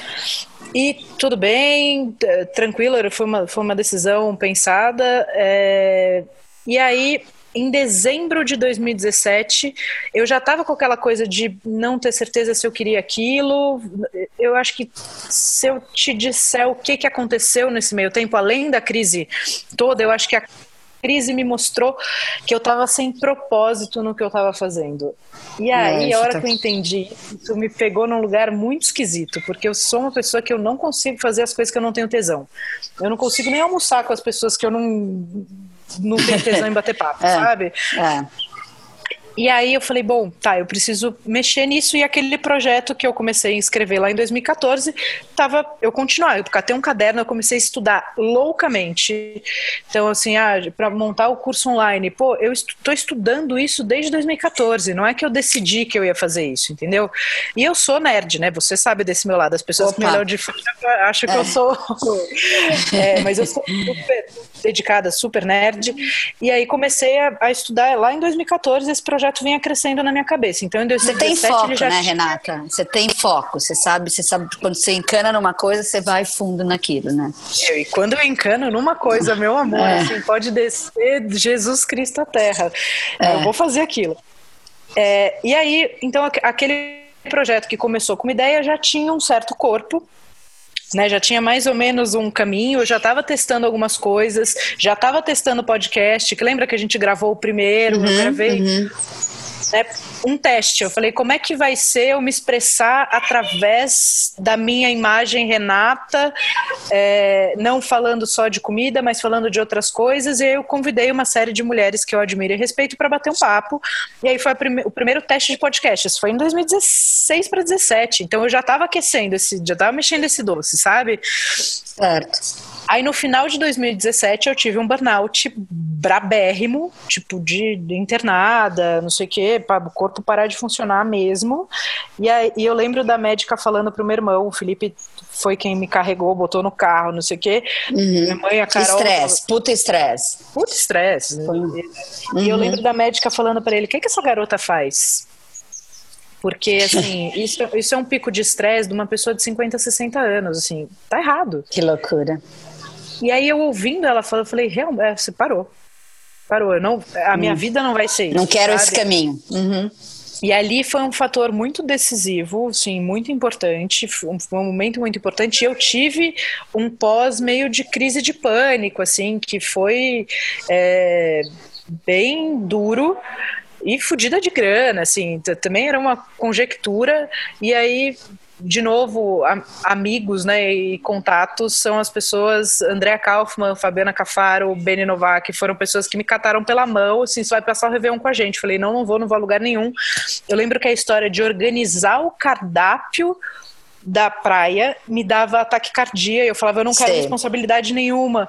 e tudo bem, tranquilo, foi uma, foi uma decisão pensada. É, e aí em dezembro de 2017, eu já estava com aquela coisa de não ter certeza se eu queria aquilo. Eu acho que se eu te disser o que, que aconteceu nesse meio tempo, além da crise toda, eu acho que a crise me mostrou que eu estava sem propósito no que eu estava fazendo. E aí, é, a hora tá... que eu entendi, isso me pegou num lugar muito esquisito, porque eu sou uma pessoa que eu não consigo fazer as coisas que eu não tenho tesão. Eu não consigo nem almoçar com as pessoas que eu não não tenho tesão em bater papo, é, sabe? É. E aí eu falei, bom, tá, eu preciso mexer nisso e aquele projeto que eu comecei a escrever lá em 2014, tava, eu continuava, eu catei um caderno, eu comecei a estudar loucamente. Então, assim, ah, para montar o curso online, pô, eu estou estudando isso desde 2014, não é que eu decidi que eu ia fazer isso, entendeu? E eu sou nerd, né? Você sabe desse meu lado, as pessoas Opa. que me olham de fora acham que é. eu sou. é, mas eu sou super dedicada, super nerd. E aí comecei a, a, estudar lá em 2014, esse projeto vinha crescendo na minha cabeça. Então em 2017 Você tem foco, já né, Renata? Você tem foco, você sabe, você sabe quando você encana numa coisa, você vai fundo naquilo, né? Eu, e quando eu encano numa coisa, meu amor, é. assim, pode descer Jesus Cristo à terra. É. Eu vou fazer aquilo. É, e aí, então, aquele projeto que começou com uma ideia já tinha um certo corpo, né, já tinha mais ou menos um caminho, eu já estava testando algumas coisas, já estava testando podcast, que lembra que a gente gravou o primeiro, uhum, eu gravei uhum né, um teste. Eu falei, como é que vai ser eu me expressar através da minha imagem Renata, é, não falando só de comida, mas falando de outras coisas. E eu convidei uma série de mulheres que eu admiro e respeito para bater um papo. E aí foi prime o primeiro teste de podcast. Isso foi em 2016 para 2017. Então eu já estava aquecendo esse, já estava mexendo esse doce, sabe? Certo. Aí no final de 2017 eu tive um burnout brabérrimo, tipo de, de internada, não sei o quê, para o corpo parar de funcionar mesmo. E, aí, e eu lembro da médica falando pro meu irmão, o Felipe foi quem me carregou, botou no carro, não sei o quê. Uhum. Minha mãe, a Carol. Estresse, puta estresse. Puta estresse. Uhum. E eu lembro da médica falando para ele: o que, que essa garota faz? Porque, assim, isso, isso é um pico de estresse de uma pessoa de 50, 60 anos, assim, tá errado. Que loucura. E aí eu ouvindo ela falando, eu falei, realmente, é, você parou. Parou, eu não, a minha hum. vida não vai ser isso. Não quero sabe? esse caminho. Uhum. E ali foi um fator muito decisivo, sim, muito importante, foi um momento muito importante. Eu tive um pós meio de crise de pânico, assim, que foi é, bem duro e fodida de grana, assim, também era uma conjectura. E aí de novo, a, amigos né, e contatos são as pessoas, Andréa Kaufmann, Fabiana Cafaro, Beni Novak, foram pessoas que me cataram pela mão, assim, você vai passar o Réveillon com a gente. Falei, não, não vou, não vou a lugar nenhum. Eu lembro que a história de organizar o cardápio da praia me dava ataque cardíaco, eu falava, eu não quero Sim. responsabilidade nenhuma.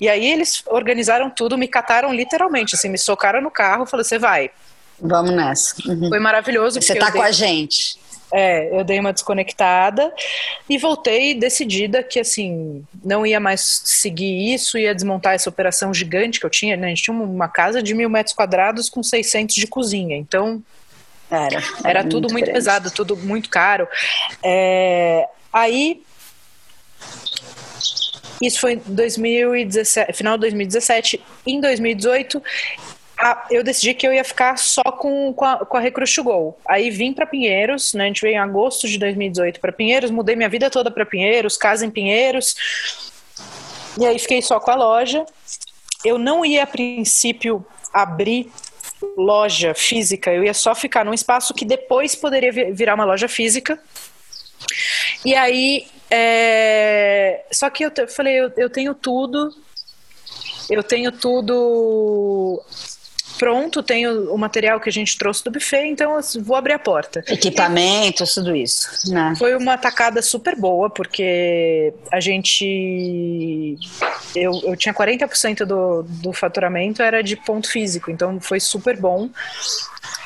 E aí eles organizaram tudo, me cataram literalmente, assim, me socaram no carro, falou, você vai. Vamos nessa. Uhum. Foi maravilhoso. Você tá com a gente. É, eu dei uma desconectada e voltei decidida que, assim, não ia mais seguir isso, ia desmontar essa operação gigante que eu tinha, né? A gente tinha uma casa de mil metros quadrados com 600 de cozinha, então era, era, era tudo muito, muito pesado, tudo muito caro. É, aí, isso foi em 2017, final de 2017. Em 2018, a, eu decidi que eu ia ficar só com, com a, com a Recruit Go. Aí vim para Pinheiros, né? A gente veio em agosto de 2018 para Pinheiros, mudei minha vida toda para Pinheiros, casa em Pinheiros. E aí fiquei só com a loja. Eu não ia a princípio abrir loja física, eu ia só ficar num espaço que depois poderia virar uma loja física. E aí, é... só que eu falei, eu, eu tenho tudo, eu tenho tudo pronto, tenho o material que a gente trouxe do buffet, então eu vou abrir a porta. Equipamentos, tudo isso. Né? Foi uma tacada super boa, porque a gente. Eu, eu tinha 40% do, do faturamento era de ponto físico, então foi super bom.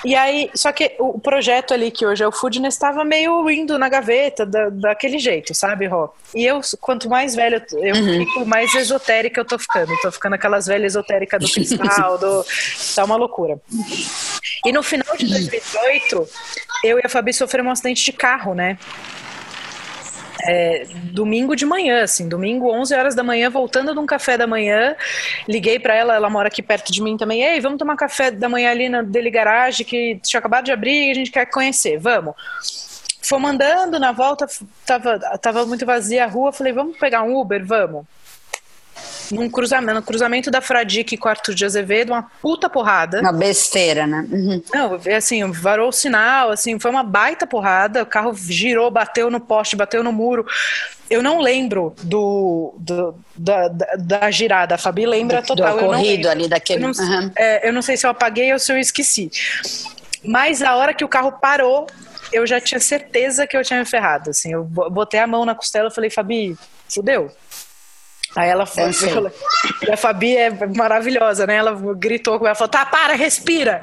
E aí, só que o projeto ali, que hoje é o Foodness, estava meio indo na gaveta, da, daquele jeito, sabe, Ró? E eu, quanto mais velha eu uhum. fico, mais esotérica eu tô ficando. Tô ficando aquelas velhas esotéricas do cristal, do... tá uma loucura. E no final de 2018, eu e a Fabi sofremos um acidente de carro, né? É, domingo de manhã, assim, domingo, 11 horas da manhã, voltando de um café da manhã, liguei para ela, ela mora aqui perto de mim também, ei, vamos tomar café da manhã ali na Deli Garage, que tinha acabado de abrir e a gente quer conhecer, vamos. Fomos andando, na volta tava, tava muito vazia a rua, falei, vamos pegar um Uber, vamos num cruzamento, no cruzamento da Fradique com Arthur de Azevedo, uma puta porrada. Uma besteira, né? Uhum. Não, assim, varou o sinal, assim, foi uma baita porrada, o carro girou, bateu no poste, bateu no muro. Eu não lembro do, do da, da, da, girada, a Fabi lembra do, total. Do ocorrido ali daquele... Eu não, uhum. é, eu não sei se eu apaguei ou se eu esqueci. Mas a hora que o carro parou, eu já tinha certeza que eu tinha me ferrado, assim, eu botei a mão na costela e falei, Fabi, fudeu, Aí ela foi, e a Fabi é maravilhosa, né? Ela gritou com ela, falou, tá, para, respira.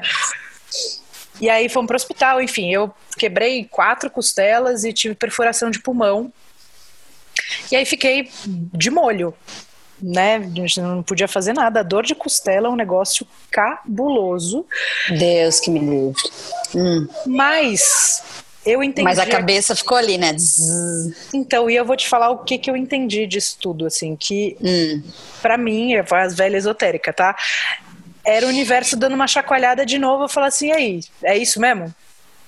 E aí fomos pro hospital, enfim, eu quebrei quatro costelas e tive perfuração de pulmão. E aí fiquei de molho. né? A gente não podia fazer nada. A dor de costela é um negócio cabuloso. Deus que me livre. Hum. Mas eu entendi. Mas a cabeça ficou ali, né? Então, e eu vou te falar o que, que eu entendi disso tudo, assim, que hum. para mim, as velha esotérica, tá? Era o universo dando uma chacoalhada de novo, eu falar assim, aí, é isso mesmo?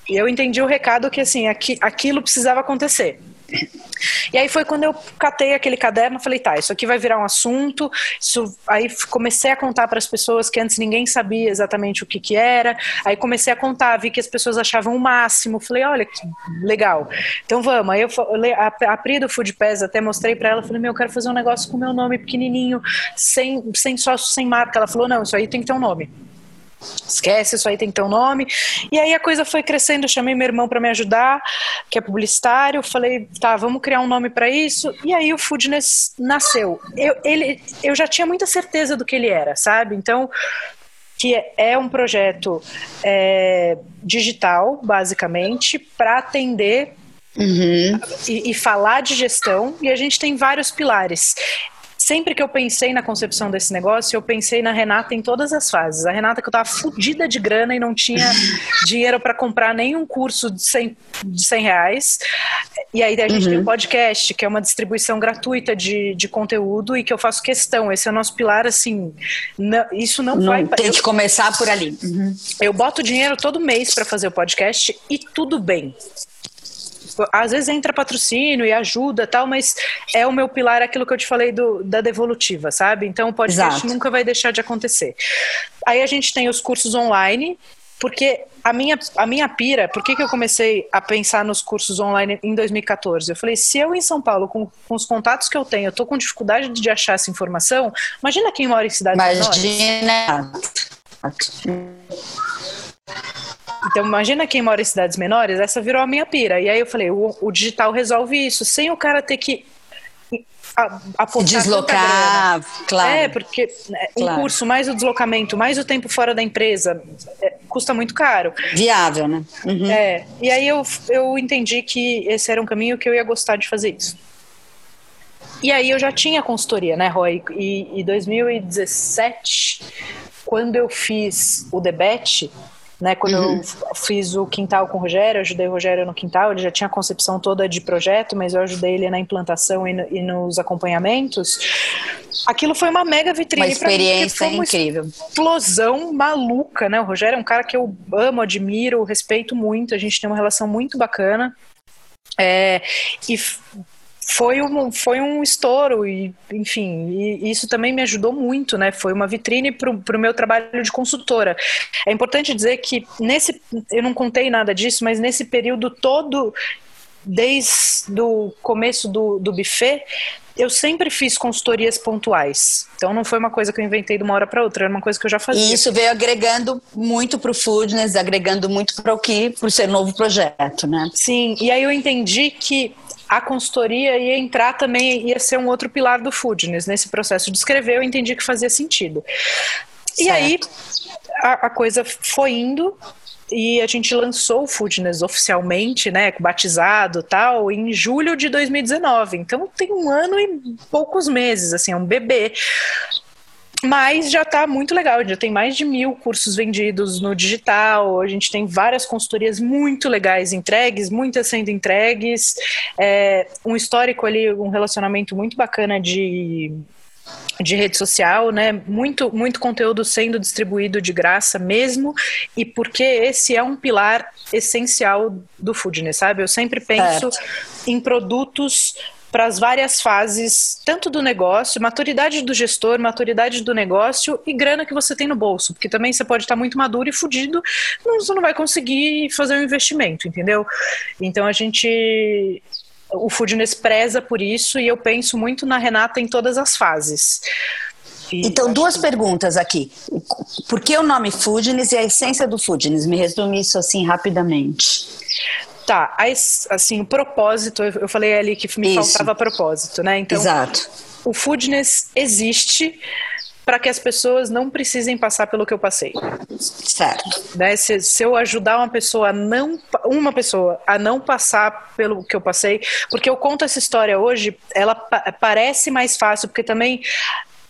E eu entendi o recado que, assim, aqui, aquilo precisava acontecer. E aí foi quando eu catei aquele caderno, falei, tá, isso aqui vai virar um assunto. Isso, aí comecei a contar para as pessoas que antes ninguém sabia exatamente o que que era. Aí comecei a contar, vi que as pessoas achavam o máximo. Falei, olha que legal. Então vamos. Aí eu a, a Pri do Food Pass até mostrei para ela, falei, meu, eu quero fazer um negócio com meu nome pequenininho, sem sem sócio, sem marca. Ela falou, não, isso aí tem que ter um nome. Esquece, isso aí tem que ter um nome. E aí a coisa foi crescendo, eu chamei meu irmão para me ajudar, que é publicitário, falei, tá, vamos criar um nome para isso. E aí o Foodness nasceu. Eu, ele, eu já tinha muita certeza do que ele era, sabe? Então, que é um projeto é, digital, basicamente, para atender Uhum. E, e, falar de gestão, e a gente tem vários pilares sempre que eu pensei na concepção desse negócio, eu pensei na Renata em todas as fases. A Renata que eu tava fodida de grana e não tinha dinheiro para comprar nenhum curso de 100, de 100 reais. E aí a gente uhum. tem o um podcast, que é uma distribuição gratuita de, de conteúdo e que eu faço questão. Esse é o nosso pilar, assim, não, isso não, não vai... Tem eu, que começar por ali. Uhum. Eu boto dinheiro todo mês para fazer o podcast e tudo bem às vezes entra patrocínio e ajuda tal, mas é o meu pilar aquilo que eu te falei do, da devolutiva, sabe? Então o podcast Exato. nunca vai deixar de acontecer. Aí a gente tem os cursos online, porque a minha, a minha pira, por que, que eu comecei a pensar nos cursos online em 2014? Eu falei, se eu em São Paulo, com, com os contatos que eu tenho, eu tô com dificuldade de achar essa informação, imagina quem mora em cidades imagina. menores. Então, imagina quem mora em cidades menores, essa virou a minha pira. E aí eu falei, o, o digital resolve isso, sem o cara ter que a, deslocar, claro. É, porque né, um claro. curso, mais o deslocamento, mais o tempo fora da empresa, é, custa muito caro. Viável, né? Uhum. É, e aí eu, eu entendi que esse era um caminho que eu ia gostar de fazer isso. E aí eu já tinha consultoria, né, Roy? E em 2017, quando eu fiz o debate, né? Quando uhum. eu fiz o quintal com o Rogério, eu ajudei o Rogério no quintal, ele já tinha a concepção toda de projeto, mas eu ajudei ele na implantação e, no, e nos acompanhamentos. Aquilo foi uma mega vitrine. Experiência mim, uma incrível. Explosão maluca, né? O Rogério é um cara que eu amo, admiro, respeito muito, a gente tem uma relação muito bacana. É, e foi um, foi um estouro e, enfim, e isso também me ajudou muito, né? Foi uma vitrine para o meu trabalho de consultora. É importante dizer que nesse, eu não contei nada disso, mas nesse período todo, desde o começo do, do buffet, eu sempre fiz consultorias pontuais. Então não foi uma coisa que eu inventei de uma hora para outra, era uma coisa que eu já fazia. E isso veio agregando muito para o Foodness, agregando muito para o que, para o seu novo projeto, né? Sim, e aí eu entendi que a consultoria ia entrar também, ia ser um outro pilar do Foodness. Nesse processo de escrever, eu entendi que fazia sentido. Certo. E aí a, a coisa foi indo, e a gente lançou o Foodness oficialmente, né, batizado tal, em julho de 2019. Então tem um ano e poucos meses, assim, é um bebê. Mas já está muito legal, já tem mais de mil cursos vendidos no digital, a gente tem várias consultorias muito legais entregues, muitas sendo entregues, é, um histórico ali, um relacionamento muito bacana de de rede social, né? Muito, muito conteúdo sendo distribuído de graça mesmo, e porque esse é um pilar essencial do Foodness, sabe? Eu sempre penso certo. em produtos para as várias fases, tanto do negócio, maturidade do gestor, maturidade do negócio e grana que você tem no bolso, porque também você pode estar muito maduro e fudido, você não vai conseguir fazer um investimento, entendeu? Então a gente o Foodness preza por isso e eu penso muito na Renata em todas as fases. E então, duas que... perguntas aqui. Por que o nome Foodness e a essência do Foodness? Me resume isso assim rapidamente. Tá, assim, o propósito, eu falei ali que me Isso. faltava propósito, né? Então, Exato. o foodness existe para que as pessoas não precisem passar pelo que eu passei. Certo. Né? Se, se, eu ajudar uma pessoa a não uma pessoa a não passar pelo que eu passei, porque eu conto essa história hoje, ela pa parece mais fácil, porque também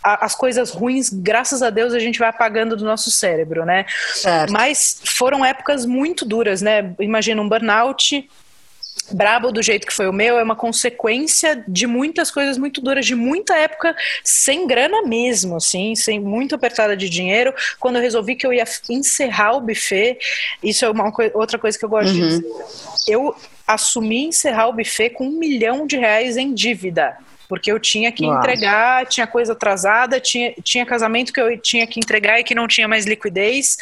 as coisas ruins, graças a Deus, a gente vai apagando do nosso cérebro, né? Certo. Mas foram épocas muito duras, né? Imagina um burnout, brabo do jeito que foi o meu é uma consequência de muitas coisas muito duras, de muita época sem grana mesmo, assim, sem muito apertada de dinheiro. Quando eu resolvi que eu ia encerrar o buffet, isso é uma outra coisa que eu gosto uhum. de dizer. Eu assumi encerrar o buffet com um milhão de reais em dívida porque eu tinha que Nossa. entregar, tinha coisa atrasada, tinha, tinha casamento que eu tinha que entregar e que não tinha mais liquidez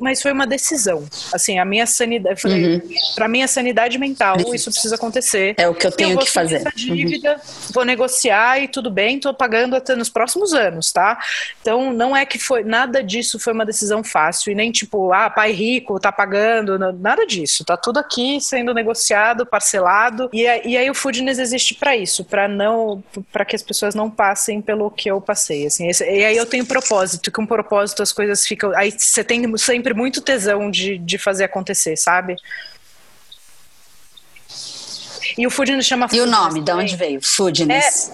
mas foi uma decisão. Assim, a minha sanidade, uhum. para minha sanidade mental, isso precisa acontecer. É o que eu tenho eu que fazer. Essa dívida, uhum. vou negociar e tudo bem, estou pagando até nos próximos anos, tá? Então, não é que foi nada disso foi uma decisão fácil e nem tipo, ah, pai rico tá pagando, nada disso. Tá tudo aqui sendo negociado, parcelado e, e aí o Foodness existe para isso, para não, para que as pessoas não passem pelo que eu passei. Assim, esse, e aí eu tenho propósito, com propósito as coisas ficam. Aí você tem você sempre muito tesão de, de fazer acontecer, sabe? E o Foodness chama E o nome, de onde veio? Foodness.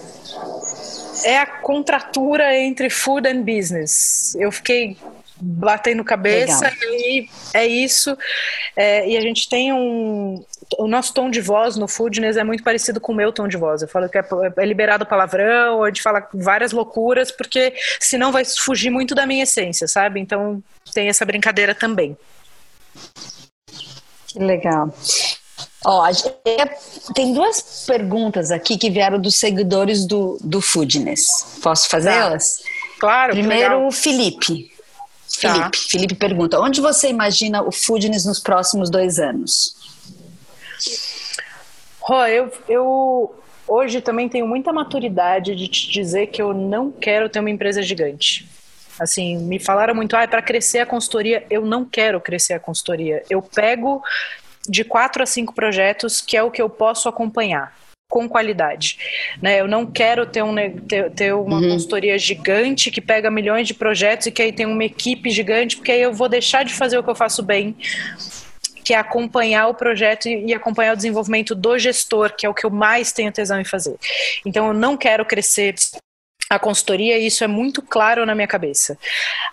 É, é a contratura entre food and business. Eu fiquei batendo cabeça Legal. e é isso. É, e a gente tem um. O nosso tom de voz no Foodness é muito parecido com o meu tom de voz. Eu falo que é, é liberado palavrão, ou de falar várias loucuras, porque senão vai fugir muito da minha essência, sabe? Então tem essa brincadeira também. Que legal. Ó, tem duas perguntas aqui que vieram dos seguidores do, do Foodness. Posso fazê-las? Tá. Claro. Primeiro, o Felipe. Tá. Felipe, Felipe pergunta: onde você imagina o Foodness nos próximos dois anos? Rô, eu, eu hoje também tenho muita maturidade de te dizer que eu não quero ter uma empresa gigante. Assim, me falaram muito, ah, para crescer a consultoria, eu não quero crescer a consultoria. Eu pego de quatro a cinco projetos, que é o que eu posso acompanhar com qualidade. Né? Eu não quero ter, um, ter, ter uma uhum. consultoria gigante que pega milhões de projetos e que aí tem uma equipe gigante, porque aí eu vou deixar de fazer o que eu faço bem que é acompanhar o projeto e acompanhar o desenvolvimento do gestor, que é o que eu mais tenho tesão em fazer. Então, eu não quero crescer a consultoria, isso é muito claro na minha cabeça.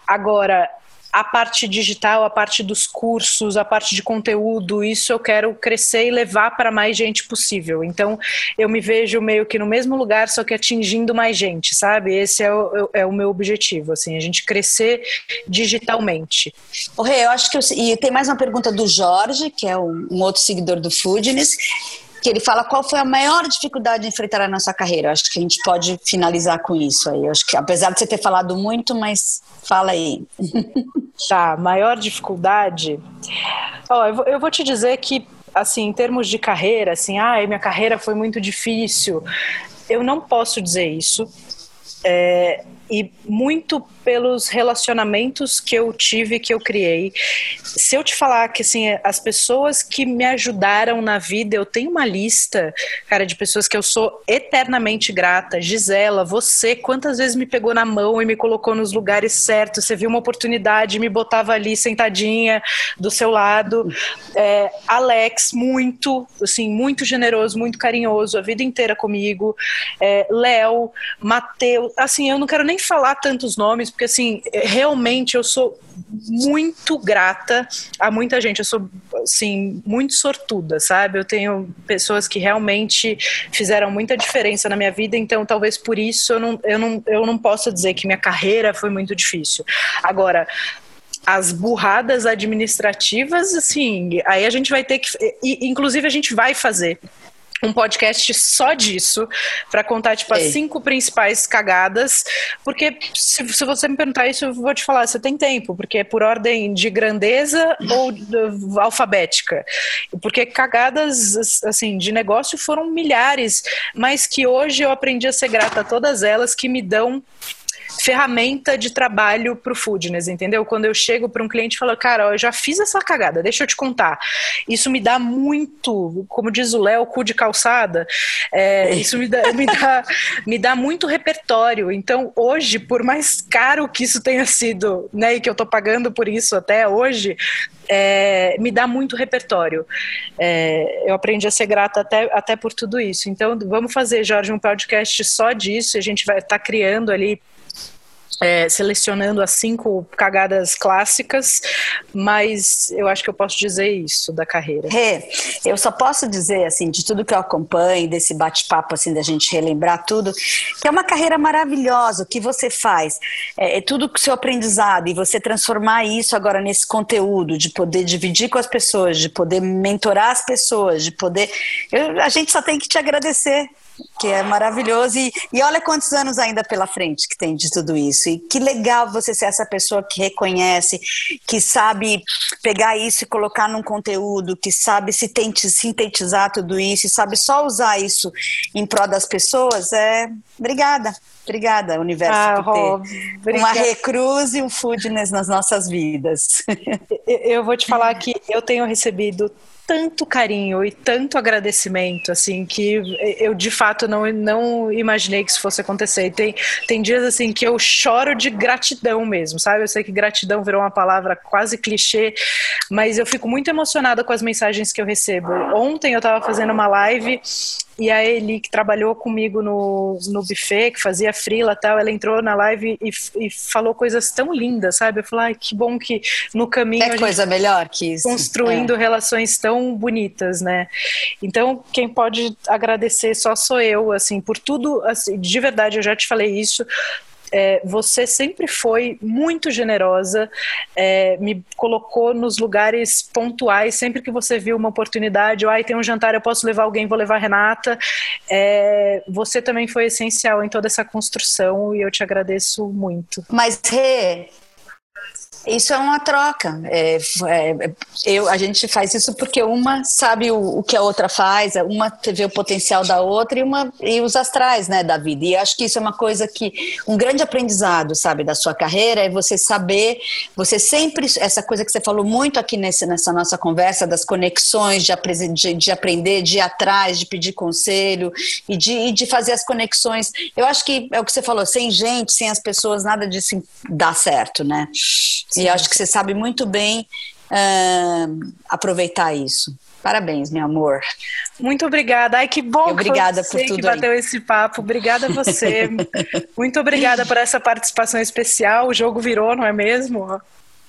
Agora, a parte digital, a parte dos cursos, a parte de conteúdo, isso eu quero crescer e levar para mais gente possível. Então, eu me vejo meio que no mesmo lugar, só que atingindo mais gente, sabe? Esse é o, é o meu objetivo, assim, a gente crescer digitalmente. O Rê, eu acho que eu, e tem mais uma pergunta do Jorge, que é um, um outro seguidor do Foodness que ele fala qual foi a maior dificuldade de enfrentar na sua carreira. Eu acho que a gente pode finalizar com isso aí. Eu acho que apesar de você ter falado muito, mas fala aí. Tá, maior dificuldade. Ó, eu, eu vou te dizer que assim, em termos de carreira, assim, ah, minha carreira foi muito difícil. Eu não posso dizer isso. É, e muito pelos relacionamentos que eu tive, que eu criei. Se eu te falar que assim, as pessoas que me ajudaram na vida, eu tenho uma lista, cara, de pessoas que eu sou eternamente grata. Gisela, você, quantas vezes me pegou na mão e me colocou nos lugares certos? Você viu uma oportunidade, me botava ali sentadinha do seu lado. É, Alex, muito, assim, muito generoso, muito carinhoso, a vida inteira comigo. É, Léo, Matheus, assim, eu não quero nem falar tantos nomes, porque assim, realmente eu sou muito grata a muita gente. Eu sou, assim, muito sortuda, sabe? Eu tenho pessoas que realmente fizeram muita diferença na minha vida, então talvez por isso eu não, eu não, eu não possa dizer que minha carreira foi muito difícil. Agora, as burradas administrativas, assim, aí a gente vai ter que. Inclusive, a gente vai fazer um podcast só disso, para contar, tipo, as cinco principais cagadas. Porque se, se, você me perguntar isso, eu vou te falar, você tem tempo, porque é por ordem de grandeza ou de, alfabética. Porque cagadas, assim, de negócio foram milhares, mas que hoje eu aprendi a ser grata a todas elas que me dão ferramenta de trabalho para o Foodness, entendeu? Quando eu chego para um cliente e falo, cara, eu já fiz essa cagada, deixa eu te contar. Isso me dá muito, como diz o Léo, cu de calçada. É, isso me dá, me, dá, me dá muito repertório. Então, hoje, por mais caro que isso tenha sido, né, e que eu estou pagando por isso até hoje, é, me dá muito repertório. É, eu aprendi a ser grata até, até por tudo isso. Então, vamos fazer, Jorge, um podcast só disso. A gente vai estar tá criando ali é, selecionando as cinco cagadas clássicas, mas eu acho que eu posso dizer isso da carreira. Rê, eu só posso dizer, assim, de tudo que eu acompanho, desse bate-papo, assim, da gente relembrar tudo, que é uma carreira maravilhosa, o que você faz, é, é tudo o seu aprendizado, e você transformar isso agora nesse conteúdo, de poder dividir com as pessoas, de poder mentorar as pessoas, de poder... Eu, a gente só tem que te agradecer, que é maravilhoso. E, e olha quantos anos ainda pela frente que tem de tudo isso. E que legal você ser essa pessoa que reconhece, que sabe pegar isso e colocar num conteúdo, que sabe sintetizar tudo isso e sabe só usar isso em prol das pessoas. É, obrigada. Obrigada, universo, ah, por ter uma recruz e um foodness nas nossas vidas. Eu vou te falar que eu tenho recebido tanto carinho e tanto agradecimento, assim, que eu de fato não, não imaginei que isso fosse acontecer. E tem, tem dias, assim, que eu choro de gratidão mesmo, sabe? Eu sei que gratidão virou uma palavra quase clichê, mas eu fico muito emocionada com as mensagens que eu recebo. Ontem eu estava fazendo uma live e a Eli, que trabalhou comigo no, no buffet, que fazia frila tal, ela entrou na live e, e falou coisas tão lindas, sabe? Eu falei, ai, que bom que no caminho. É coisa melhor que isso. Construindo é. relações tão bonitas, né? Então, quem pode agradecer só sou eu, assim, por tudo, assim, de verdade, eu já te falei isso, é, você sempre foi muito generosa, é, me colocou nos lugares pontuais, sempre que você viu uma oportunidade, ai, tem um jantar, eu posso levar alguém, vou levar a Renata. É, você também foi essencial em toda essa construção e eu te agradeço muito. Mas, Rê, isso é uma troca. É, é, eu, a gente faz isso porque uma sabe o, o, que a outra faz, uma vê o potencial da outra e uma e os astrais, né, da vida. E acho que isso é uma coisa que um grande aprendizado, sabe, da sua carreira é você saber, você sempre essa coisa que você falou muito aqui nesse, nessa nossa conversa das conexões, de, de, de aprender, de ir atrás, de pedir conselho e de, e de fazer as conexões. Eu acho que é o que você falou, sem gente, sem as pessoas, nada disso dá certo, né? Sim. E acho que você sabe muito bem uh, aproveitar isso. Parabéns, meu amor. Muito obrigada. Ai, que bom obrigada que você por tudo que bateu aí. esse papo. Obrigada a você. Muito obrigada por essa participação especial. O jogo virou, não é mesmo?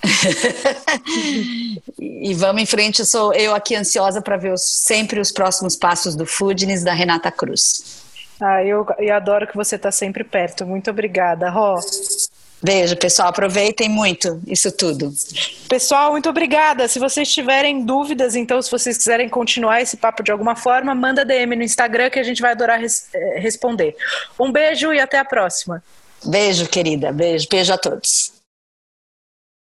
e vamos em frente. Eu sou eu aqui ansiosa para ver os, sempre os próximos passos do Foodness da Renata Cruz. Ah, eu, eu adoro que você está sempre perto. Muito obrigada, Ró. Beijo, pessoal. Aproveitem muito isso tudo. Pessoal, muito obrigada. Se vocês tiverem dúvidas, então, se vocês quiserem continuar esse papo de alguma forma, manda DM no Instagram que a gente vai adorar res eh, responder. Um beijo e até a próxima. Beijo, querida. Beijo. Beijo a todos.